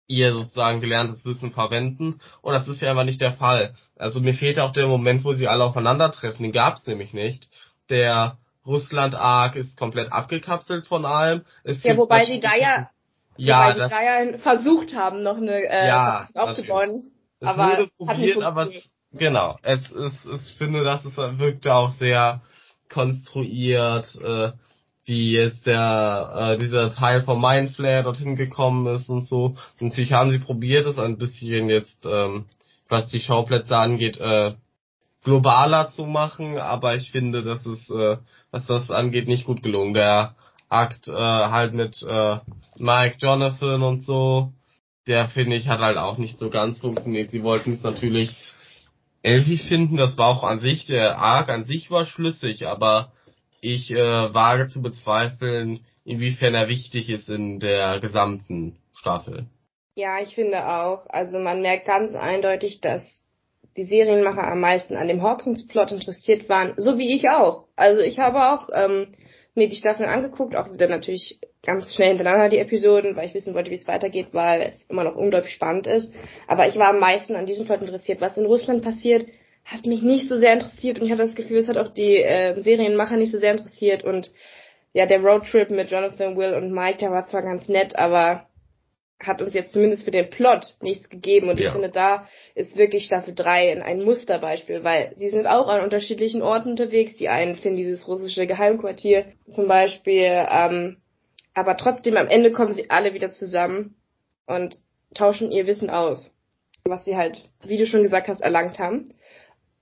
ihr sozusagen gelerntes Wissen verwenden. Und das ist ja einfach nicht der Fall. Also mir fehlt auch der Moment, wo sie alle aufeinandertreffen. Den gab es nämlich nicht. Der Russland-Arc ist komplett abgekapselt von allem. Es ja, wobei sie da ja ja, Wobei das, die Dreier versucht haben, noch eine äh, ja, aufzubauen. Es aber wurde probiert, aber es, genau. Es ist, ich finde, dass es wirkte auch sehr konstruiert, äh, wie jetzt der äh, dieser Teil vom Mindflare dorthin gekommen ist und so. Natürlich haben sie probiert, es ein bisschen jetzt, ähm, was die Schauplätze angeht, äh, globaler zu machen, aber ich finde, dass es, äh, was das angeht, nicht gut gelungen. Der Akt äh, halt mit äh, Mike Jonathan und so, der finde ich hat halt auch nicht so ganz funktioniert. Sie wollten es natürlich Elfie finden, das war auch an sich, der Arc an sich war schlüssig, aber ich äh, wage zu bezweifeln, inwiefern er wichtig ist in der gesamten Staffel. Ja, ich finde auch. Also man merkt ganz eindeutig, dass die Serienmacher am meisten an dem Hawkins-Plot interessiert waren, so wie ich auch. Also ich habe auch ähm, mir die Staffeln angeguckt, auch wieder natürlich ganz schnell hintereinander die Episoden, weil ich wissen wollte, wie es weitergeht, weil es immer noch unglaublich spannend ist. Aber ich war am meisten an diesem Plot interessiert. Was in Russland passiert, hat mich nicht so sehr interessiert und ich hatte das Gefühl, es hat auch die äh, Serienmacher nicht so sehr interessiert und ja, der Roadtrip mit Jonathan, Will und Mike, der war zwar ganz nett, aber hat uns jetzt zumindest für den Plot nichts gegeben. Und ja. ich finde, da ist wirklich Staffel 3 ein Musterbeispiel, weil sie sind auch an unterschiedlichen Orten unterwegs. Die einen finden dieses russische Geheimquartier zum Beispiel, ähm, aber trotzdem am Ende kommen sie alle wieder zusammen und tauschen ihr Wissen aus, was sie halt, wie du schon gesagt hast, erlangt haben.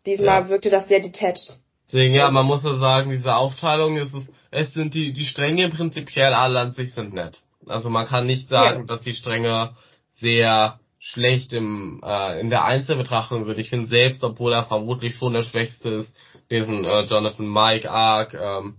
Diesmal ja. wirkte das sehr detached. Deswegen, ja, man muss ja sagen, diese Aufteilung ist es, es sind die, die Stränge prinzipiell alle an sich sind nett. Also man kann nicht sagen, ja. dass die Stränge sehr schlecht im, äh, in der Einzelbetrachtung sind. Ich finde selbst, obwohl er vermutlich schon der Schwächste ist, diesen äh, Jonathan Mike Arc ähm,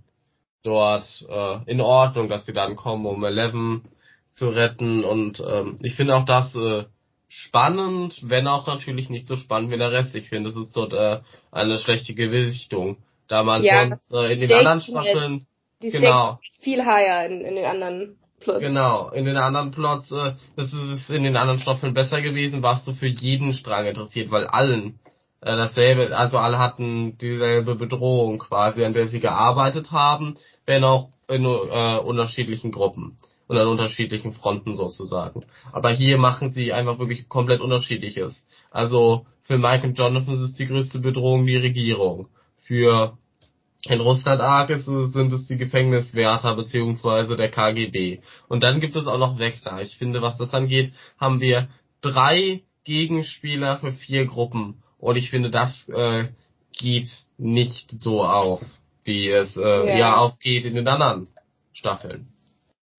dort äh, in Ordnung, dass sie dann kommen, um Eleven zu retten. Und ähm, ich finde auch das äh, spannend, wenn auch natürlich nicht so spannend wie der Rest. Ich finde, es ist dort äh, eine schlechte Gewichtung, da man ja, sonst äh, in den anderen Staffeln genau viel higher in, in den anderen Plots. Genau, in den anderen Plots, äh, das ist in den anderen Staffeln besser gewesen, warst du für jeden Strang interessiert, weil allen äh, dasselbe, also alle hatten dieselbe Bedrohung quasi, an der sie gearbeitet haben, wenn auch in äh, unterschiedlichen Gruppen und an unterschiedlichen Fronten sozusagen. Aber hier machen sie einfach wirklich komplett unterschiedliches. Also für Mike und Jonathan ist die größte Bedrohung die Regierung. Für in Russland arg ist, sind es die Gefängniswärter beziehungsweise der KGB. Und dann gibt es auch noch Wegner. Ich finde, was das angeht, haben wir drei Gegenspieler für vier Gruppen. Und ich finde, das äh, geht nicht so auf, wie es äh, ja. ja aufgeht in den anderen Staffeln.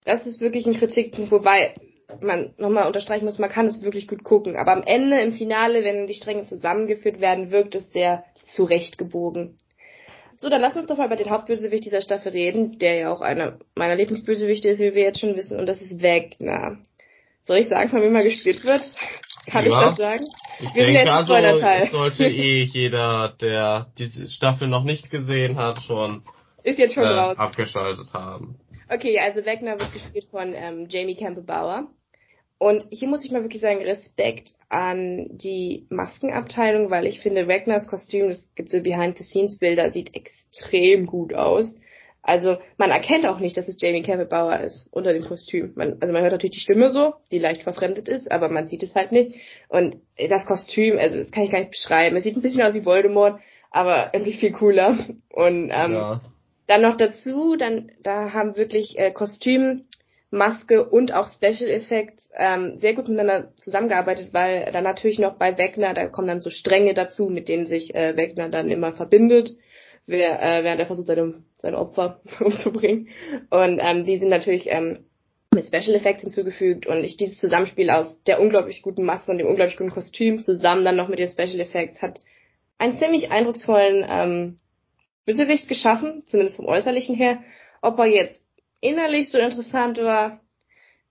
Das ist wirklich ein Kritikpunkt, wobei man nochmal unterstreichen muss, man kann es wirklich gut gucken. Aber am Ende, im Finale, wenn die Stränge zusammengeführt werden, wirkt es sehr zurechtgebogen. So, dann lass uns doch mal über den Hauptbösewicht dieser Staffel reden, der ja auch einer meiner Lieblingsbösewichte ist, wie wir jetzt schon wissen, und das ist Wegner. Soll ich sagen, von wem er gespielt wird? Kann ja, ich das sagen? Ich wir denke, also Teil. sollte eh jeder, der diese Staffel noch nicht gesehen hat, schon ist jetzt schon äh, raus. abgeschaltet haben. Okay, also Wegner wird gespielt von ähm, Jamie Campbell Bauer. Und hier muss ich mal wirklich sagen, Respekt an die Maskenabteilung, weil ich finde, Wagners Kostüm, das gibt so Behind-the-Scenes-Bilder, sieht extrem gut aus. Also man erkennt auch nicht, dass es Jamie Campbell Bauer ist unter dem Kostüm. Man, also man hört natürlich die Stimme so, die leicht verfremdet ist, aber man sieht es halt nicht. Und das Kostüm, also das kann ich gar nicht beschreiben. Es sieht ein bisschen aus wie Voldemort, aber irgendwie viel cooler. Und ähm, ja. dann noch dazu, dann da haben wirklich äh, Kostüm Maske und auch Special Effects ähm, sehr gut miteinander zusammengearbeitet, weil dann natürlich noch bei Wegner, da kommen dann so Stränge dazu, mit denen sich äh, Wegner dann immer verbindet, wer, äh, während er versucht, seine, seine Opfer *laughs* umzubringen. Und ähm, die sind natürlich ähm, mit Special Effects hinzugefügt und ich dieses Zusammenspiel aus der unglaublich guten Maske und dem unglaublich guten Kostüm zusammen dann noch mit den Special Effects hat einen ziemlich eindrucksvollen ähm, Bösewicht geschaffen, zumindest vom Äußerlichen her. Ob er jetzt innerlich so interessant war,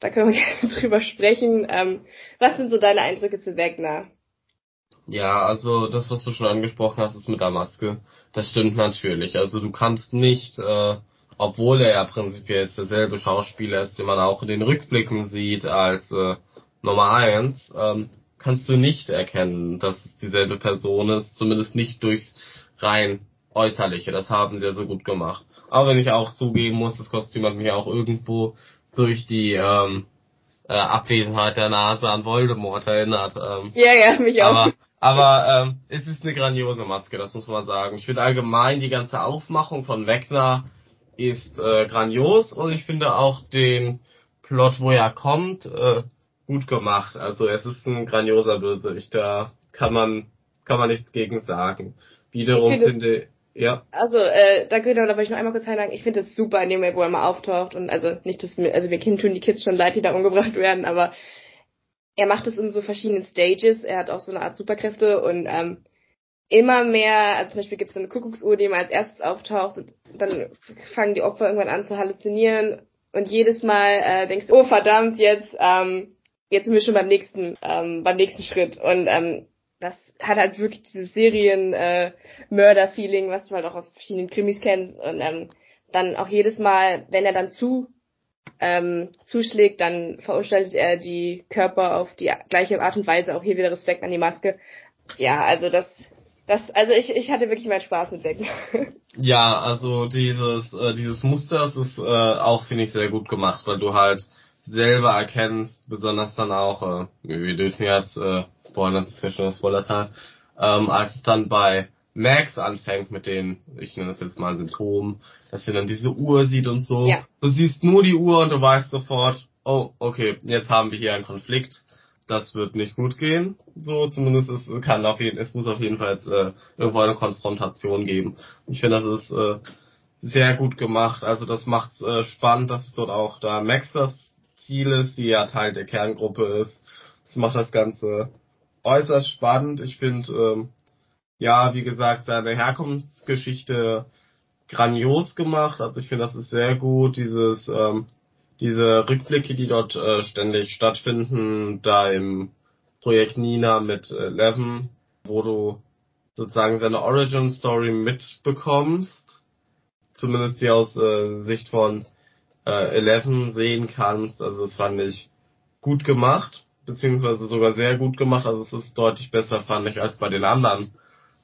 da können wir *laughs* gerne drüber sprechen. Ähm, was sind so deine Eindrücke zu Wegner? Ja, also das, was du schon angesprochen hast, ist mit der Maske. Das stimmt natürlich. Also du kannst nicht, äh, obwohl er ja prinzipiell derselbe Schauspieler ist, den man auch in den Rückblicken sieht als äh, Nummer eins, ähm, kannst du nicht erkennen, dass es dieselbe Person ist, zumindest nicht durchs rein äußerliche. Das haben sie ja so gut gemacht. Aber wenn ich auch zugeben muss, das Kostüm hat mich auch irgendwo durch die ähm, äh, Abwesenheit der Nase an Voldemort erinnert. Ähm, ja, ja, mich auch. Aber, aber ähm, es ist eine grandiose Maske, das muss man sagen. Ich finde allgemein die ganze Aufmachung von Wegner ist äh, grandios und ich finde auch den Plot, wo er kommt, äh, gut gemacht. Also es ist ein grandioser Bösewicht, da kann man kann man nichts gegen sagen. Wiederum ich finde, finde ja. Also, äh, da genau, da wollte ich noch einmal kurz einhaken. Ich finde es super in dem Moment, wo er mal auftaucht und also nicht, dass mir, also wir Kind tun die Kids schon leid, die da umgebracht werden, aber er macht es in so verschiedenen Stages. Er hat auch so eine Art Superkräfte und ähm, immer mehr, also zum Beispiel gibt es so eine Kuckucksuhr, die immer als erstes auftaucht und dann fangen die Opfer irgendwann an zu halluzinieren und jedes Mal äh, denkst du, oh verdammt, jetzt, ähm, jetzt sind wir schon beim nächsten, ähm, beim nächsten Schritt und ähm, das hat halt wirklich dieses Serien-Mörder-Feeling, äh, was du halt auch aus verschiedenen Krimis kennst. Und ähm, dann auch jedes Mal, wenn er dann zu ähm, zuschlägt, dann verunstaltet er die Körper auf die gleiche Art und Weise. Auch hier wieder Respekt an die Maske. Ja, also das, das, also ich, ich hatte wirklich meinen Spaß mit Beck. *laughs* ja, also dieses, äh, dieses Muster, das ist äh, auch, finde ich, sehr gut gemacht, weil du halt selber erkennst, besonders dann auch, äh, wir dürfen jetzt äh, spoilern, das ist ja schon das Spoilerteil, ähm, als es dann bei Max anfängt mit den, ich nenne das jetzt mal Symptomen, dass er dann diese Uhr sieht und so. Ja. Du siehst nur die Uhr und du weißt sofort, oh, okay, jetzt haben wir hier einen Konflikt. Das wird nicht gut gehen. So, zumindest es kann auf jeden, es muss auf jeden Fall jetzt, äh, irgendwo eine Konfrontation geben. Ich finde, das ist äh, sehr gut gemacht. Also das macht äh, spannend, dass dort auch da Max das Ziel ist, die ja Teil der Kerngruppe ist. Das macht das Ganze äußerst spannend. Ich finde, ähm, ja, wie gesagt, seine Herkunftsgeschichte grandios gemacht. Also ich finde, das ist sehr gut. Dieses, ähm, diese Rückblicke, die dort äh, ständig stattfinden, da im Projekt Nina mit äh, Eleven, wo du sozusagen seine Origin Story mitbekommst, zumindest die aus äh, Sicht von äh, Eleven sehen kannst. Also das fand ich gut gemacht, beziehungsweise sogar sehr gut gemacht. Also es ist deutlich besser, fand ich, als bei den anderen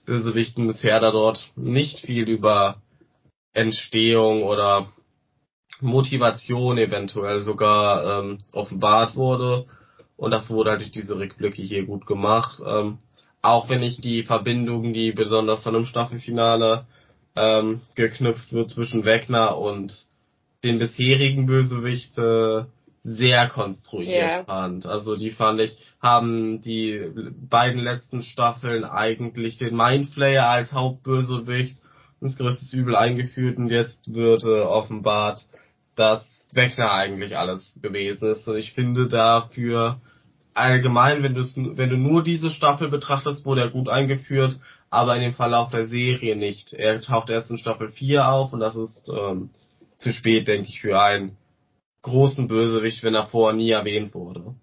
Bösewichten bisher, da dort nicht viel über Entstehung oder Motivation eventuell sogar ähm, offenbart wurde. Und das wurde halt durch diese Rückblicke hier gut gemacht. Ähm, auch wenn ich die Verbindung, die besonders dann im Staffelfinale ähm, geknüpft wird zwischen Wegner und den bisherigen Bösewicht äh, sehr konstruiert yeah. fand. Also die fand ich, haben die beiden letzten Staffeln eigentlich den Mindflayer als Hauptbösewicht ins größte Übel eingeführt und jetzt wird äh, offenbart, dass Wegner eigentlich alles gewesen ist. Und ich finde dafür allgemein, wenn du wenn du nur diese Staffel betrachtest, wurde er gut eingeführt, aber in dem Verlauf der Serie nicht. Er taucht erst in Staffel 4 auf und das ist ähm, zu spät, denke ich, für einen großen Bösewicht, wenn er vorher nie erwähnt wurde.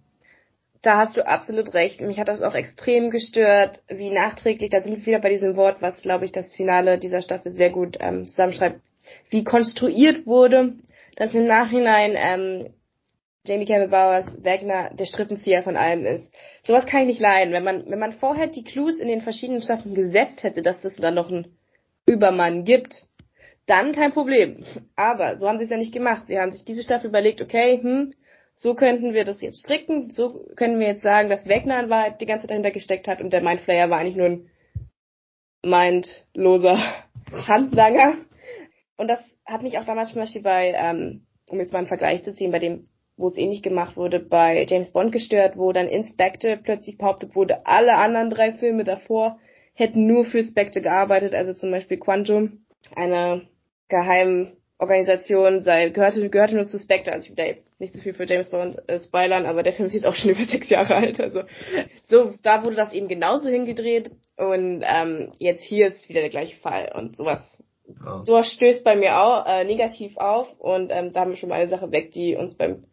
Da hast du absolut recht. Mich hat das auch extrem gestört, wie nachträglich, da sind wir wieder bei diesem Wort, was, glaube ich, das Finale dieser Staffel sehr gut ähm, zusammenschreibt, wie konstruiert wurde, dass im Nachhinein ähm, Jamie Campbell Bowers Wagner der Strippenzieher von allem ist. Sowas kann ich nicht leiden. Wenn man, wenn man vorher die Clues in den verschiedenen Staffeln gesetzt hätte, dass es dann noch einen Übermann gibt, dann kein Problem. Aber so haben sie es ja nicht gemacht. Sie haben sich diese Staffel überlegt, okay, hm, so könnten wir das jetzt stricken, so können wir jetzt sagen, dass Wegner in Wahrheit die ganze Zeit dahinter gesteckt hat und der Mindflayer war eigentlich nur ein mindloser *laughs* Handlanger. Und das hat mich auch damals zum Beispiel bei, ähm, um jetzt mal einen Vergleich zu ziehen, bei dem wo es ähnlich gemacht wurde, bei James Bond gestört, wo dann in Spectre plötzlich behauptet wurde, alle anderen drei Filme davor hätten nur für Spectre gearbeitet, also zum Beispiel Quantum, eine Geheimorganisation, sei, gehörte, gehörte nur zu Spectre, also ich will da jetzt nicht so viel für James Bond äh, spoilern, aber der Film ist jetzt auch schon *laughs* über sechs Jahre alt, also so, da wurde das eben genauso hingedreht und ähm, jetzt hier ist wieder der gleiche Fall und sowas ja. sowas stößt bei mir auch äh, negativ auf und ähm, da haben wir schon mal eine Sache weg, die uns beim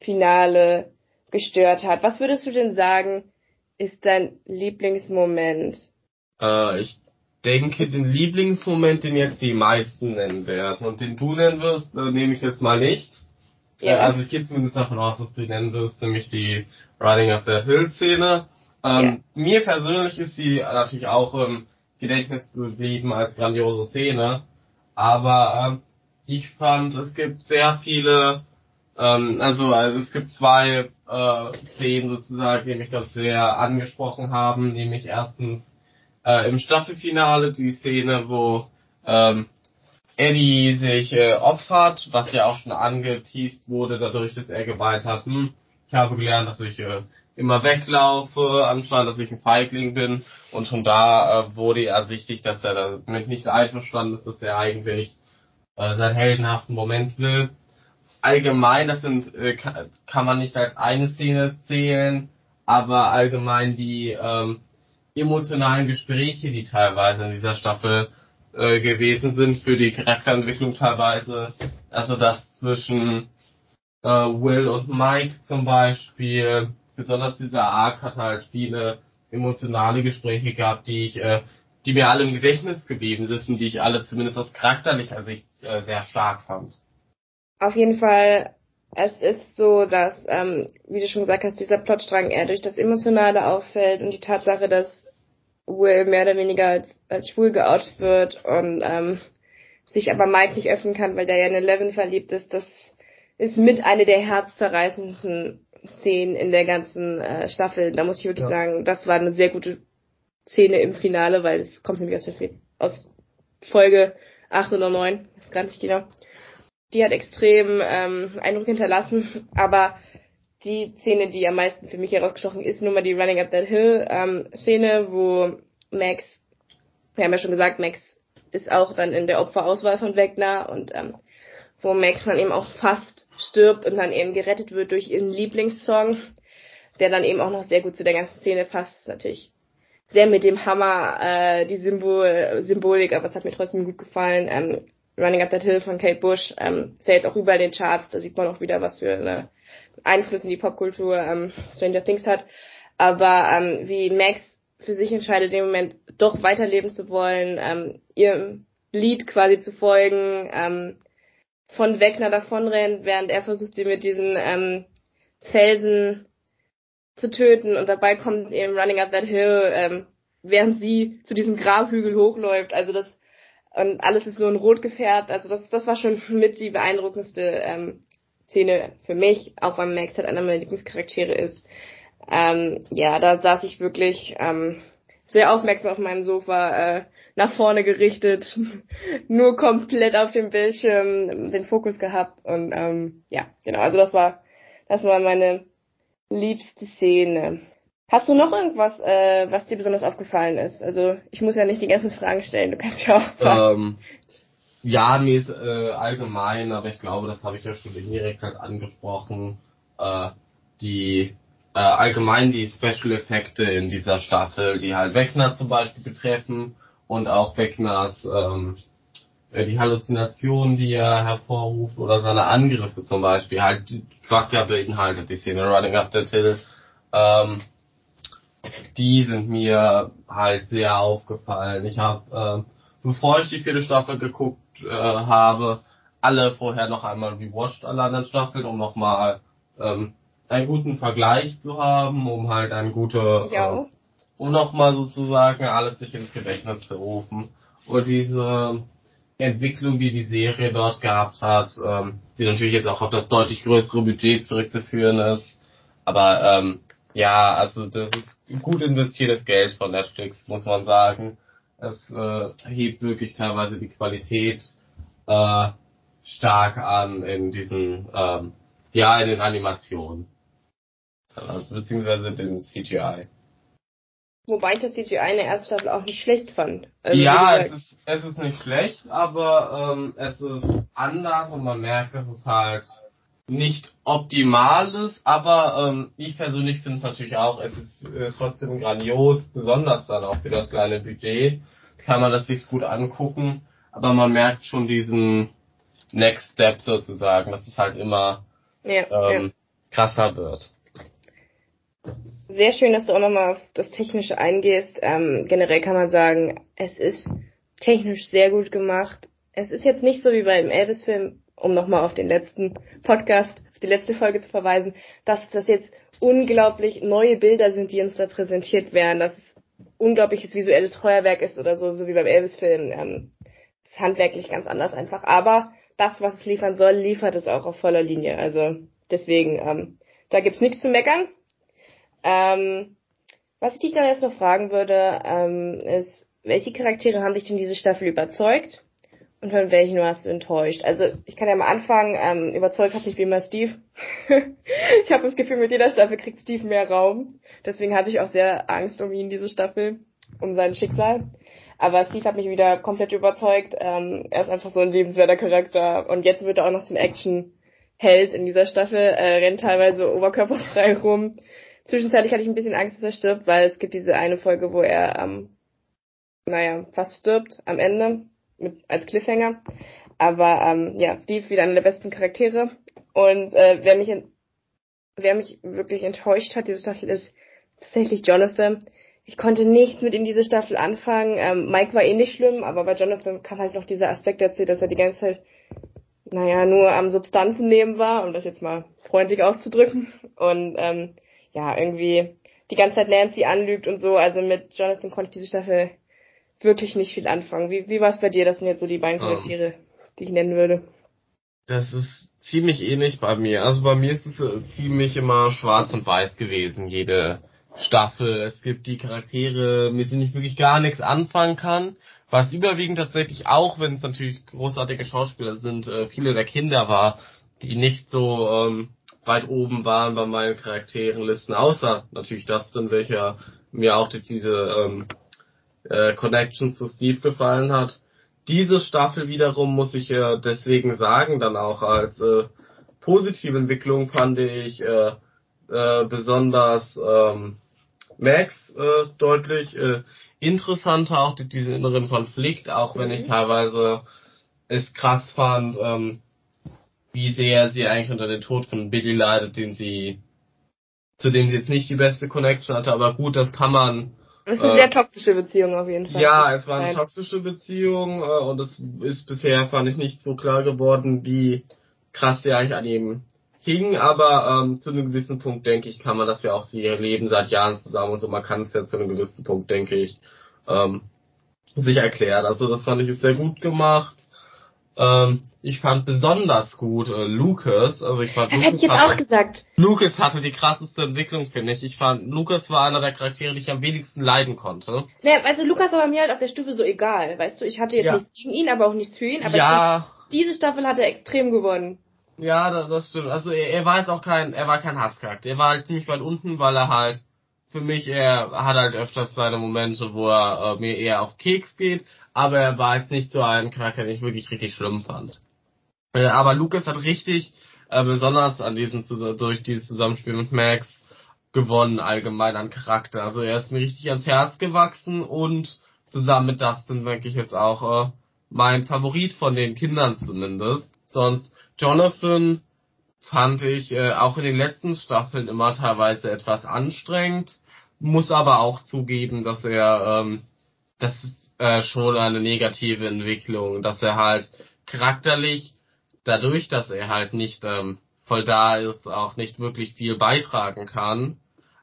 Finale gestört hat. Was würdest du denn sagen, ist dein Lieblingsmoment? Äh, ich denke, den Lieblingsmoment, den jetzt die meisten nennen werden und den du nennen wirst, äh, nehme ich jetzt mal nicht. Ja. Äh, also ich gehe zumindest davon aus, dass du ihn nennen wirst, nämlich die Riding of the Hill Szene. Ähm, ja. Mir persönlich ist sie natürlich auch im Gedächtnis geblieben als grandiose Szene, aber ähm, ich fand, es gibt sehr viele ähm, also, also es gibt zwei äh, Szenen sozusagen, die mich das sehr angesprochen haben, nämlich erstens äh, im Staffelfinale die Szene, wo ähm, Eddie sich äh, opfert, was ja auch schon angeteased wurde, dadurch, dass er geweint hat, hm, ich habe gelernt, dass ich äh, immer weglaufe, anscheinend, dass ich ein Feigling bin. Und schon da äh, wurde ersichtlich, dass er damit nicht einverstanden ist, dass er eigentlich äh, seinen heldenhaften Moment will allgemein, das sind, äh, kann, man nicht als eine Szene zählen, aber allgemein die ähm, emotionalen Gespräche, die teilweise in dieser Staffel äh, gewesen sind, für die Charakterentwicklung teilweise, also das zwischen äh, Will und Mike zum Beispiel, besonders dieser Arc hat halt viele emotionale Gespräche gehabt, die ich, äh, die mir alle im Gedächtnis geblieben sind und die ich alle zumindest aus charakterlicher Sicht äh, sehr stark fand. Auf jeden Fall, es ist so, dass, ähm, wie du schon gesagt hast, dieser Plotstrang eher durch das Emotionale auffällt und die Tatsache, dass Will mehr oder weniger als, als schwul geoutet wird und ähm, sich aber Mike nicht öffnen kann, weil der ja in Eleven verliebt ist, das ist mit eine der herzzerreißendsten Szenen in der ganzen äh, Staffel. Da muss ich wirklich ja. sagen, das war eine sehr gute Szene im Finale, weil es kommt nämlich aus, der, aus Folge 8 oder 9, ist gar nicht genau die hat extrem ähm, Eindruck hinterlassen, aber die Szene, die am meisten für mich herausgestochen ist, nur mal die Running Up That Hill ähm, Szene, wo Max, wir haben ja schon gesagt, Max ist auch dann in der Opferauswahl von Wegner und ähm, wo Max dann eben auch fast stirbt und dann eben gerettet wird durch ihren Lieblingssong, der dann eben auch noch sehr gut zu der ganzen Szene passt. Natürlich sehr mit dem Hammer, äh, die Symbol, Symbolik, aber es hat mir trotzdem gut gefallen. Ähm, Running Up That Hill von Kate Bush ähm, ist ja jetzt auch überall in den Charts, da sieht man auch wieder, was für eine Einfluss in die Popkultur ähm, Stranger Things hat. Aber ähm, wie Max für sich entscheidet, in dem Moment doch weiterleben zu wollen, ähm, ihrem Lied quasi zu folgen, ähm, von Wegner davonrennt, während er versucht, sie mit diesen ähm, Felsen zu töten und dabei kommt eben Running Up That Hill, ähm, während sie zu diesem Grabhügel hochläuft. Also das und alles ist so in Rot gefärbt. Also das, das war schon *laughs* mit die beeindruckendste ähm, Szene für mich, auch weil Max halt einer meiner Lieblingscharaktere ist. Ähm, ja, da saß ich wirklich ähm, sehr aufmerksam auf meinem Sofa, äh, nach vorne gerichtet, *laughs* nur komplett auf dem Bildschirm den Fokus gehabt und ähm, ja, genau, also das war das war meine liebste Szene. Hast du noch irgendwas, äh, was dir besonders aufgefallen ist? Also ich muss ja nicht die ganzen Fragen stellen, du kannst ja auch. Ähm, ja, mir ist äh, allgemein, aber ich glaube, das habe ich ja schon indirekt halt angesprochen, äh, die äh, allgemein die Special Effekte in dieser Staffel, die halt Wegner zum Beispiel betreffen und auch Wegners ähm, äh, die Halluzinationen, die er hervorruft oder seine Angriffe zum Beispiel, halt was ja beinhaltet die Szene Running Up That Hill, ähm, die sind mir halt sehr aufgefallen. Ich habe, äh, bevor ich die vierte Staffel geguckt äh, habe, alle vorher noch einmal rewatcht, alle anderen Staffeln, um nochmal ähm, einen guten Vergleich zu haben, um halt ein gute, äh, um nochmal sozusagen alles sich ins Gedächtnis zu rufen. Und diese Entwicklung, die die Serie dort gehabt hat, ähm, die natürlich jetzt auch auf das deutlich größere Budget zurückzuführen ist. Aber ähm, ja, also das ist gut investiertes Geld von Netflix, muss man sagen. Es äh, hebt wirklich teilweise die Qualität äh, stark an in diesen, ähm, ja, in den Animationen. Also beziehungsweise dem CGI. Wobei ich das CGI in der ersten Staffel auch nicht schlecht fand. Also ja, es ist, es ist nicht schlecht, aber ähm, es ist anders und man merkt, dass es halt nicht optimal ist, aber ähm, ich persönlich finde es natürlich auch, es ist, ist trotzdem grandios, besonders dann auch für das kleine Budget, kann man das sich gut angucken, aber man merkt schon diesen Next Step sozusagen, dass es halt immer ja, ähm, ja. krasser wird sehr schön, dass du auch nochmal auf das Technische eingehst. Ähm, generell kann man sagen, es ist technisch sehr gut gemacht. Es ist jetzt nicht so wie beim Elvis-Film, um nochmal auf den letzten Podcast, auf die letzte Folge zu verweisen, dass das jetzt unglaublich neue Bilder sind, die uns da präsentiert werden, dass es unglaubliches visuelles Feuerwerk ist oder so, so wie beim Elvis-Film. Ähm, ist handwerklich ganz anders einfach. Aber das, was es liefern soll, liefert es auch auf voller Linie. Also deswegen, ähm, da gibt's nichts zu meckern. Ähm, was ich dich dann jetzt noch fragen würde, ähm, ist, welche Charaktere haben dich denn diese Staffel überzeugt? Und von welchen warst du enttäuscht? Also ich kann ja mal anfangen, ähm, überzeugt hat mich wie immer Steve. *laughs* ich habe das Gefühl, mit jeder Staffel kriegt Steve mehr Raum. Deswegen hatte ich auch sehr Angst um ihn, diese Staffel, um sein Schicksal. Aber Steve hat mich wieder komplett überzeugt. Ähm, er ist einfach so ein lebenswerter Charakter. Und jetzt wird er auch noch zum Action-Held in dieser Staffel, äh, rennt teilweise oberkörperfrei rum, Zwischenzeitlich hatte ich ein bisschen Angst, dass er stirbt, weil es gibt diese eine Folge, wo er, ähm, naja, fast stirbt am Ende mit als Cliffhanger. Aber ähm, ja, Steve wieder einer der besten Charaktere. Und äh, wer mich wer mich wirklich enttäuscht hat, diese Staffel, ist tatsächlich Jonathan. Ich konnte nichts mit ihm diese Staffel anfangen. Ähm, Mike war eh nicht schlimm, aber bei Jonathan kam halt noch dieser Aspekt dazu, dass er die ganze Zeit, naja, nur am Substanzen nehmen war, um das jetzt mal freundlich auszudrücken. Und ähm, ja, irgendwie die ganze Zeit Nancy anlügt und so. Also mit Jonathan konnte ich diese Staffel wirklich nicht viel anfangen. Wie, wie war es bei dir? Das sind jetzt so die beiden Charaktere, um, die ich nennen würde. Das ist ziemlich ähnlich bei mir. Also bei mir ist es äh, ziemlich immer schwarz und weiß gewesen, jede Staffel. Es gibt die Charaktere, mit denen ich wirklich gar nichts anfangen kann. Was überwiegend tatsächlich auch, wenn es natürlich großartige Schauspieler sind, äh, viele der Kinder war, die nicht so ähm, weit oben waren bei meinen Charakterenlisten, außer natürlich Dustin, welcher mir auch durch diese ähm, äh, Connection zu Steve gefallen hat. diese Staffel wiederum muss ich äh, deswegen sagen, dann auch als äh, positive Entwicklung fand ich äh, äh, besonders ähm, Max äh, deutlich äh, interessanter, auch diesen inneren Konflikt, auch wenn ich mhm. teilweise es krass fand, ähm, wie sehr sie eigentlich unter den Tod von Billy leidet, den sie, zu dem sie jetzt nicht die beste Connection hatte, aber gut, das kann man. Es ist eine äh, sehr toxische Beziehung auf jeden Fall. Ja, es war eine toxische Beziehung äh, und es ist bisher, fand ich, nicht so klar geworden, wie krass sie eigentlich an ihm hing, aber ähm, zu einem gewissen Punkt, denke ich, kann man das ja auch, sie leben seit Jahren zusammen und so, man kann es ja zu einem gewissen Punkt, denke ich, ähm, sich erklären. Also das fand ich ist sehr gut gemacht. Ähm, ich fand besonders gut äh, Lucas. Also ich fand das Lucas hätte ich jetzt hatte, auch gesagt. Lucas hatte die krasseste Entwicklung, finde ich. Ich fand, Lucas war einer der Charaktere, die ich am wenigsten leiden konnte. Naja, also Lucas war mir halt auf der Stufe so egal. Weißt du, ich hatte jetzt ja. nichts gegen ihn, aber auch nichts für ihn. Aber ja. diese Staffel hat er extrem gewonnen. Ja, das, das stimmt. Also er, er war jetzt auch kein, er war kein Hasscharakter. Er war halt ziemlich weit unten, weil er halt für mich, er hat halt öfters seine Momente, wo er äh, mir eher auf Keks geht, aber er war jetzt nicht so ein Charakter, den ich wirklich richtig schlimm fand. Äh, aber Lucas hat richtig, äh, besonders an diesem, durch dieses Zusammenspiel mit Max, gewonnen allgemein an Charakter. Also er ist mir richtig ans Herz gewachsen und zusammen mit Dustin denke ich jetzt auch äh, mein Favorit von den Kindern zumindest. Sonst Jonathan fand ich äh, auch in den letzten Staffeln immer teilweise etwas anstrengend muss aber auch zugeben, dass er, ähm, das ist äh, schon eine negative Entwicklung, dass er halt charakterlich, dadurch, dass er halt nicht ähm, voll da ist, auch nicht wirklich viel beitragen kann.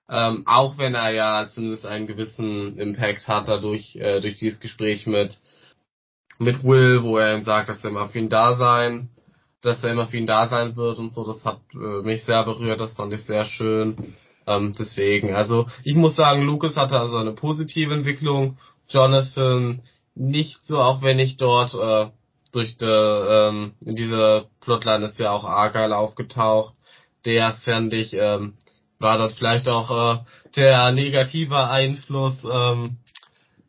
Ähm, auch wenn er ja zumindest einen gewissen Impact hat dadurch, äh, durch dieses Gespräch mit, mit Will, wo er ihm sagt, dass er immer für ihn da sein, dass er immer für ihn da sein wird und so, das hat äh, mich sehr berührt, das fand ich sehr schön. Ähm, deswegen, also ich muss sagen, Lucas hatte also eine positive Entwicklung, Jonathan nicht so, auch wenn ich dort äh, durch die, ähm, in dieser Plotline ist ja auch Argyle aufgetaucht. Der fände ich, ähm, war dort vielleicht auch äh, der negative Einfluss. Ähm,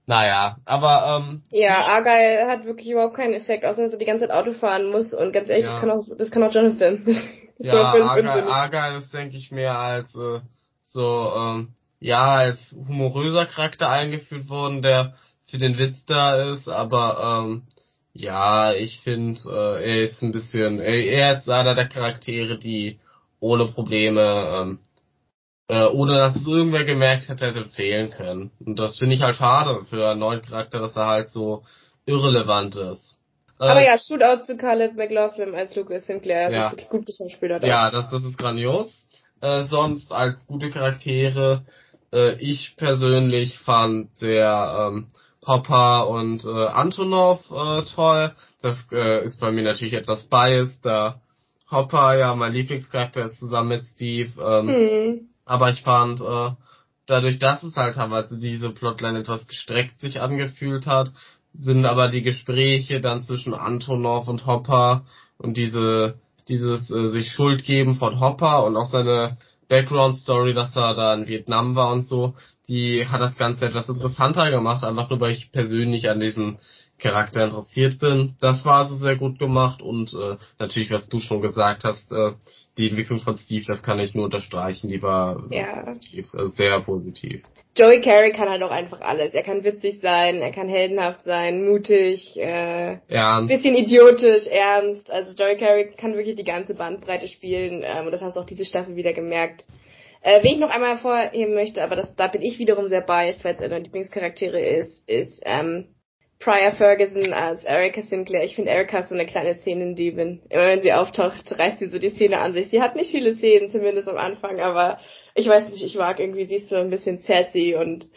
naja, aber ähm, Ja, Argyle hat wirklich überhaupt keinen Effekt, außer dass er die ganze Zeit Auto fahren muss und ganz ehrlich, ja. das kann auch das kann auch Jonathan. *laughs* ja, Argyle, Argyle ist, denke ich, mehr als äh, so ähm, ja als humoröser Charakter eingeführt worden, der für den Witz da ist, aber ähm, ja, ich finde, äh, er ist ein bisschen, er, er ist einer der Charaktere, die ohne Probleme, ähm, äh, ohne dass es irgendwer gemerkt hätte, hätte fehlen können. Und das finde ich halt schade für einen neuen Charakter, dass er halt so irrelevant ist. Äh, aber ja, Shootout zu Caleb McLaughlin als Lucas Sinclair, ja. wirklich gut geschauspielert. Ja, das, das ist grandios äh, sonst als gute Charaktere. Äh, ich persönlich fand sehr ähm, Hopper und äh, Antonov äh, toll. Das äh, ist bei mir natürlich etwas biased, da Hopper ja mein Lieblingscharakter ist zusammen mit Steve. Ähm, hm. Aber ich fand, äh, dadurch, dass es halt teilweise diese Plotline etwas gestreckt sich angefühlt hat, sind aber die Gespräche dann zwischen Antonov und Hopper und diese dieses äh, sich Schuld geben von Hopper und auch seine Background Story, dass er da in Vietnam war und so, die hat das Ganze etwas interessanter gemacht, einfach nur weil ich persönlich an diesem Charakter interessiert bin. Das war also sehr gut gemacht und äh, natürlich, was du schon gesagt hast, äh, die Entwicklung von Steve, das kann ich nur unterstreichen, die war ja. äh, sehr positiv. Joey Carey kann halt auch einfach alles. Er kann witzig sein, er kann heldenhaft sein, mutig, äh, ernst. bisschen idiotisch, ernst. Also Joey Carey kann wirklich die ganze Bandbreite spielen ähm, und das hast du auch diese Staffel wieder gemerkt. Äh, wen ich noch einmal hervorheben möchte, aber das, da bin ich wiederum sehr biased, weil es einer der Lieblingscharaktere ist, ist ähm, Prior Ferguson als Erika Sinclair. Ich finde Erika so eine kleine Szenendiebin. Immer wenn sie auftaucht, reißt sie so die Szene an sich. Sie hat nicht viele Szenen, zumindest am Anfang, aber ich weiß nicht, ich mag irgendwie, sie ist so ein bisschen sassy und,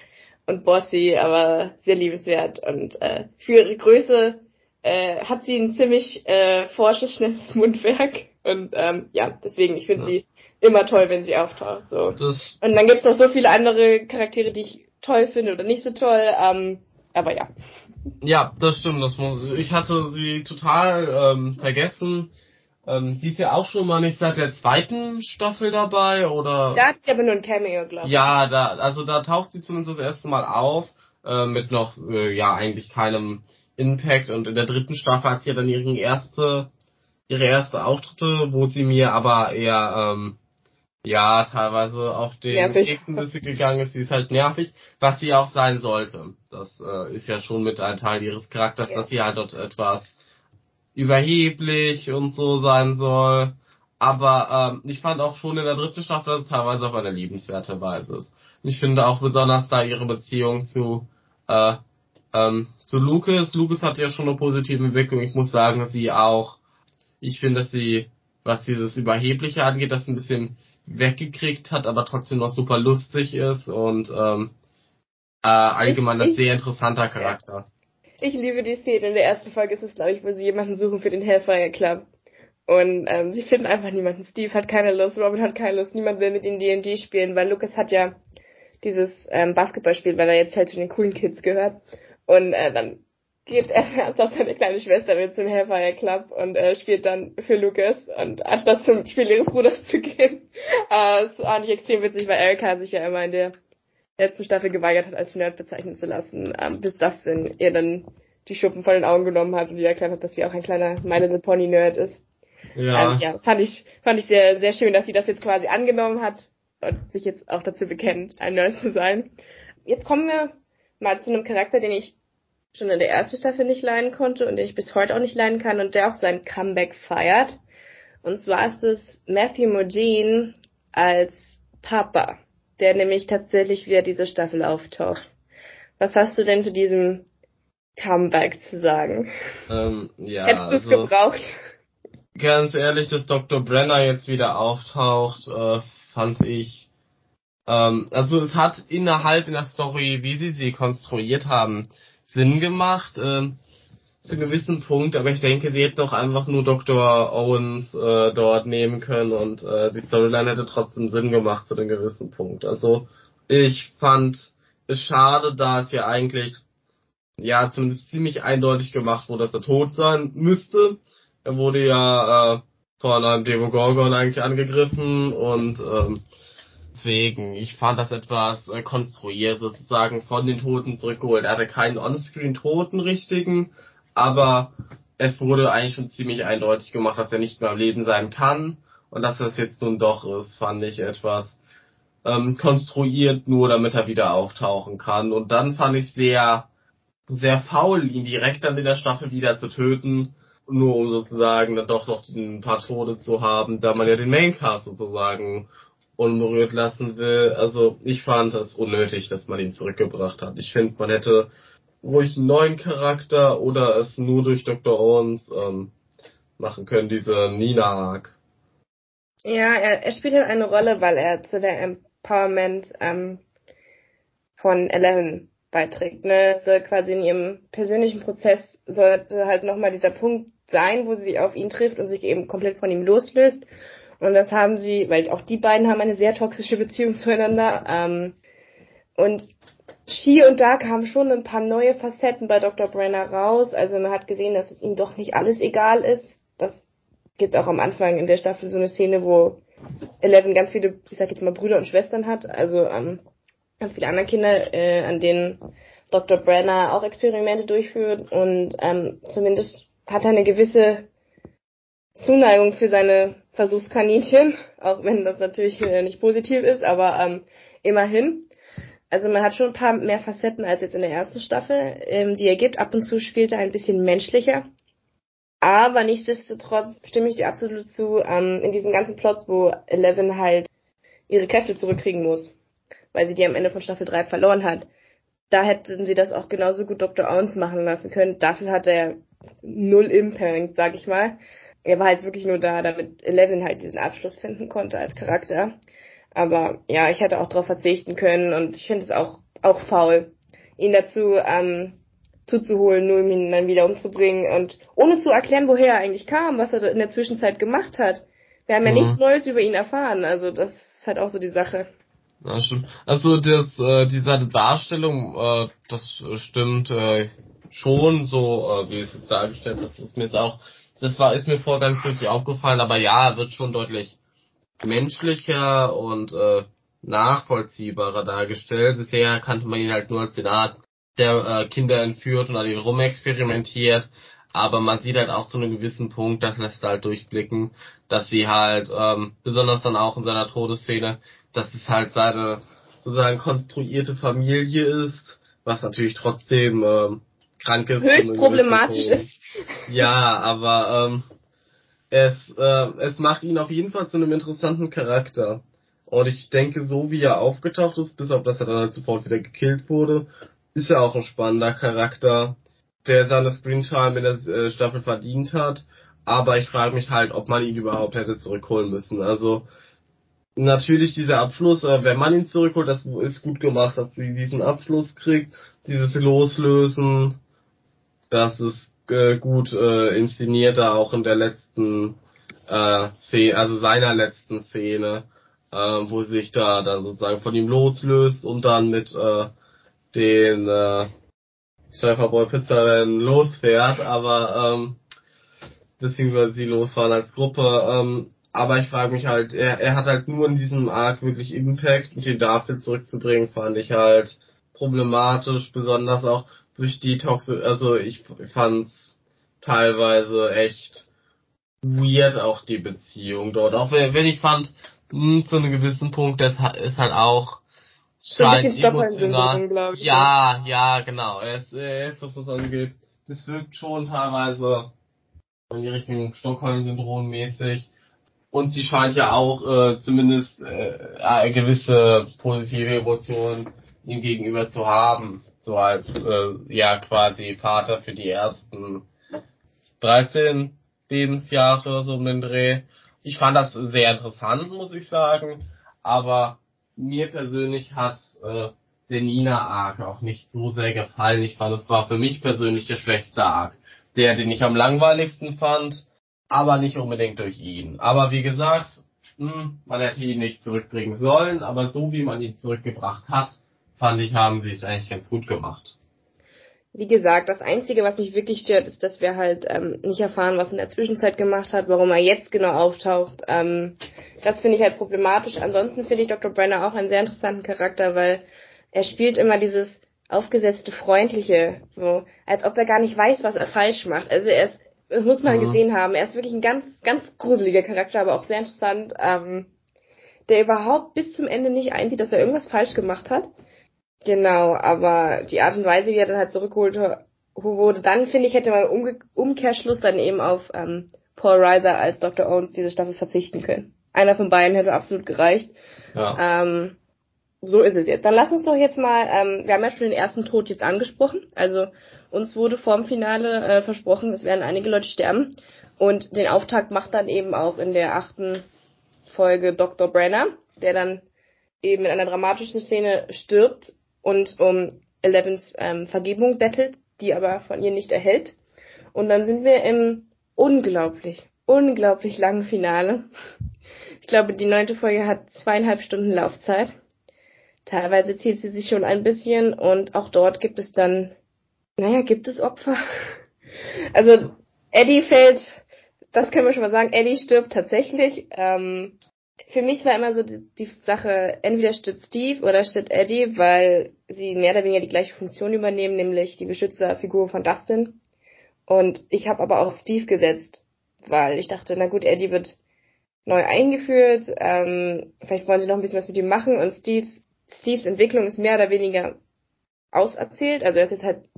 und bossy, aber sehr liebenswert. Und äh, für ihre Größe äh, hat sie ein ziemlich äh, forsches, schnelles Mundwerk. Und ähm, ja, deswegen, ich finde ja. sie immer toll, wenn sie auftaucht. So. Das und dann gibt's noch so viele andere Charaktere, die ich toll finde oder nicht so toll. Ähm, aber ja. Ja, das stimmt. Das muss, ich hatte sie total ähm, vergessen. Ähm, sie ist ja auch schon mal nicht seit der zweiten Staffel dabei, oder? Da hat sie aber nur ein Cameo, glaube ich. Ja, da, also da taucht sie zumindest das erste Mal auf. äh, mit noch äh, ja eigentlich keinem Impact und in der dritten Staffel hat sie ja dann ihre erste ihre erste Auftritte, wo sie mir aber eher ähm, ja teilweise auf den Nervig. Ein bisschen gegangen ist. Sie ist halt nervig, was sie auch sein sollte. Das äh, ist ja schon mit ein Teil ihres Charakters, Ja. dass sie halt dort etwas überheblich und so sein soll. Aber ähm, ich fand auch schon in der dritten Staffel, dass es teilweise auf eine liebenswerte Weise ist. Und ich finde auch besonders da ihre Beziehung zu äh, ähm, zu Lucas. Lucas hat ja schon eine positive Entwicklung. Ich muss sagen, dass sie auch, ich finde, dass sie, was dieses Überhebliche angeht, das ein bisschen weggekriegt hat, aber trotzdem noch super lustig ist und ähm, äh, allgemein ein ich- sehr interessanter Charakter. Ich liebe die Szene. In der ersten Folge ist es, glaube ich, wo sie jemanden suchen für den Hellfire Club. Und ähm, sie finden einfach niemanden. Steve hat keine Lust, Robin hat keine Lust, niemand will mit ihnen D&D spielen, weil Lucas hat ja dieses ähm, Basketballspiel, weil er jetzt halt zu den coolen Kids gehört. Und äh, dann geht er ernsthaft seine kleine Schwester mit zum Hellfire Club und äh, spielt dann für Lucas und anstatt zum Spiel ihres Bruders zu *laughs* gehen. Äh, es war nicht extrem witzig, weil Erika sich ja immer in der letzten Staffel geweigert hat, als Nerd bezeichnen zu lassen, ähm, bis Dustin ihr dann die Schuppen von den Augen genommen hat und ihr erklärt hat, dass sie auch ein kleiner My Little Pony Nerd ist. Ja, Ähm, ja, fand ich, fand ich sehr, sehr schön, dass sie das jetzt quasi angenommen hat und sich jetzt auch dazu bekennt, ein Nerd zu sein. Jetzt kommen wir mal zu einem Charakter, den ich schon in der ersten Staffel nicht leiden konnte und den ich bis heute auch nicht leiden kann und der auch sein Comeback feiert. Und zwar ist es Matthew Modine als Papa, der nämlich tatsächlich wieder diese Staffel auftaucht. Was hast du denn zu diesem Comeback zu sagen? ähm, ja Hättest du es also, gebraucht? ganz ehrlich, dass Dr. Brenner jetzt wieder auftaucht, äh, fand ich. Ähm, also es hat innerhalb in der Story, wie sie sie konstruiert haben, Sinn gemacht, ähm, zu einem gewissen Punkt, aber ich denke, sie hätten doch einfach nur Dr. Owens äh, dort nehmen können und äh, die Storyline hätte trotzdem Sinn gemacht zu einem gewissen Punkt. Also ich fand es schade, da es ja eigentlich ja zumindest ziemlich eindeutig gemacht wurde, dass er tot sein müsste. Er wurde ja äh, von einem Demogorgon eigentlich angegriffen und ähm, deswegen, ich fand das etwas äh, konstruiert, sozusagen von den Toten zurückgeholt. Er hatte keinen Onscreen-Toten richtigen, aber es wurde eigentlich schon ziemlich eindeutig gemacht, dass er nicht mehr am Leben sein kann und dass das jetzt nun doch ist, fand ich etwas ähm, konstruiert, nur damit er wieder auftauchen kann. Und dann fand ich sehr, sehr faul, ihn direkt dann in der Staffel wieder zu töten, nur um sozusagen dann doch noch ein paar Tode zu haben, da man ja den Maincast sozusagen unberührt lassen will. Also ich fand es unnötig, dass man ihn zurückgebracht hat. Ich finde, man hätte ruhig einen neuen Charakter oder es nur durch Dr. Owens ähm, machen können, diese Nina-Arc. Ja, er, er spielt halt eine Rolle, weil er zu der Empowerment ähm, von Eleven beiträgt. Ne? So quasi in ihrem persönlichen Prozess sollte halt nochmal dieser Punkt sein, wo sie auf ihn trifft und sich eben komplett von ihm loslöst. Und das haben sie, weil auch die beiden haben eine sehr toxische Beziehung zueinander. Ähm, und hier und da kamen schon ein paar neue Facetten bei Dr. Brenner raus. Also man hat gesehen, dass es ihm doch nicht alles egal ist. Das gibt auch am Anfang in der Staffel so eine Szene, wo Eleven ganz viele, ich sag jetzt mal Brüder und Schwestern hat, also ähm, ganz viele andere Kinder, äh, an denen Dr. Brenner auch Experimente durchführt und ähm, zumindest hat er eine gewisse Zuneigung für seine Versuchskaninchen, auch wenn das natürlich äh, nicht positiv ist, aber ähm, immerhin. Also man hat schon ein paar mehr Facetten als jetzt in der ersten Staffel, ähm, die er gibt. Ab und zu spielt er ein bisschen menschlicher. Aber nichtsdestotrotz stimme ich dir absolut zu, ähm, in diesen ganzen Plots, wo Eleven halt ihre Kräfte zurückkriegen muss, weil sie die am Ende von Staffel 3 verloren hat. Da hätten sie das auch genauso gut Dr. Owens machen lassen können. Dafür hat er null Impact, sag ich mal. Er war halt wirklich nur da, damit Eleven halt diesen Abschluss finden konnte als Charakter. Aber ja, ich hätte auch darauf verzichten können und ich finde es auch, auch faul, ihn dazu ähm, zuzuholen, nur um ihn dann wieder umzubringen und ohne zu erklären, woher er eigentlich kam, was er in der Zwischenzeit gemacht hat. Wir haben ja Mhm. nichts Neues über ihn erfahren, also das ist halt auch so die Sache. Ja, stimmt. Also das, äh, diese Darstellung, äh, das stimmt äh, schon so, äh, wie es jetzt dargestellt ist, ist mir jetzt auch, das war, ist mir vorher ganz wirklich aufgefallen, aber ja, er wird schon deutlich menschlicher und äh, nachvollziehbarer dargestellt. Bisher kannte man ihn halt nur als den Arzt, der äh, Kinder entführt und an ihnen rumexperimentiert. Aber man sieht halt auch zu einem gewissen Punkt, das lässt halt durchblicken, dass sie halt, ähm, besonders dann auch in seiner Todesszene, dass es halt seine sozusagen konstruierte Familie ist, was natürlich trotzdem ähm, krank ist. Höchst problematisch ist. Ja, aber ähm, es, äh, es macht ihn auf jeden Fall zu einem interessanten Charakter. Und ich denke, so wie er aufgetaucht ist, bis auf dass er dann halt sofort wieder gekillt wurde, ist er auch ein spannender Charakter, der seine Screentime in der äh, Staffel verdient hat. Aber ich frage mich halt, ob man ihn überhaupt hätte zurückholen müssen. Also natürlich dieser Abschluss, äh, wenn man ihn zurückholt, das ist gut gemacht, dass sie diesen Abschluss kriegt, dieses Loslösen, das ist äh, gut äh, inszeniert, da auch in der letzten äh, Szene, also seiner letzten Szene, äh, wo sich da dann sozusagen von ihm loslöst und dann mit äh, den äh, Schäferboy Pizza losfährt, aber ähm, beziehungsweise sie losfahren als Gruppe. Ähm, aber ich frage mich halt, er, er hat halt nur in diesem Arc wirklich Impact und den dafür zurückzubringen, fand ich halt problematisch, besonders auch durch die Toxik, also ich, fand's teilweise echt weird auch die Beziehung dort. Auch wenn, ich fand, mh, hm, zu einem gewissen Punkt, das ist halt auch scheint emotional. ich. Ja, ja, genau. Ist, er ist, was das angeht. Das wirkt schon teilweise in die Richtung Stockholm-Syndrom mäßig. Und sie scheint ja auch äh, zumindest äh, eine gewisse positive Emotionen ihm gegenüber zu haben. So als äh, ja quasi Vater für die ersten 13 Lebensjahre so um den Dreh. Ich fand das sehr interessant, muss ich sagen. Aber mir persönlich hat äh, der Nina-Arc auch nicht so sehr gefallen. Ich fand, es war für mich persönlich der schwächste Arc. Der, den ich am langweiligsten fand, aber nicht unbedingt durch ihn. Aber wie gesagt, mh, hm, man hätte ihn nicht zurückbringen sollen, aber so wie man ihn zurückgebracht hat, fand ich, haben sie es eigentlich ganz gut gemacht. Wie gesagt, das Einzige, was mich wirklich stört, ist, dass wir halt ähm, nicht erfahren, was in der Zwischenzeit gemacht hat, warum er jetzt genau auftaucht. Ähm, das finde ich halt problematisch. Ansonsten finde ich Dr. Brenner auch einen sehr interessanten Charakter, weil er spielt immer dieses aufgesetzte Freundliche, so als ob er gar nicht weiß, was er falsch macht. Also er ist, das muss man mhm. gesehen haben, er ist wirklich ein ganz, ganz gruseliger Charakter, aber auch sehr interessant, ähm, der überhaupt bis zum Ende nicht einsieht, dass er irgendwas falsch gemacht hat Genau, aber die Art und Weise, wie er dann halt zurückgeholt wurde, dann finde ich, hätte man im Umkehrschluss dann eben auf ähm, Paul Reiser als Dr. Owens diese Staffel verzichten können. Einer von beiden hätte absolut gereicht. Ja. Ähm, so ist es jetzt. Dann lass uns doch jetzt mal, ähm, wir haben ja schon den ersten Tod jetzt angesprochen. Also uns wurde vorm Finale äh, versprochen, es werden einige Leute sterben. Und den Auftakt macht dann eben auch in der achten Folge Dr. Brenner, der dann eben in einer dramatischen Szene stirbt und um Elevens ähm, Vergebung bettelt, die aber von ihr nicht erhält. Und dann sind wir im unglaublich, unglaublich langen Finale. Ich glaube, die neunte Folge hat zweieinhalb Stunden Laufzeit. Teilweise zieht sie sich schon ein bisschen und auch dort gibt es dann, naja, gibt es Opfer. *laughs* Also Eddie fällt, das können wir schon mal sagen, Eddie stirbt tatsächlich. Ähm, für mich war immer so die, die, Sache, entweder stirbt Steve oder stirbt Eddie, weil sie mehr oder weniger die gleiche Funktion übernehmen, nämlich die Beschützerfigur von Dustin. Und ich habe aber auch Steve gesetzt, weil ich dachte, na gut, Eddie wird neu eingeführt, ähm, vielleicht wollen sie noch ein bisschen was mit ihm machen und Steves, Steves Entwicklung ist mehr oder weniger auserzählt. Also er ist jetzt halt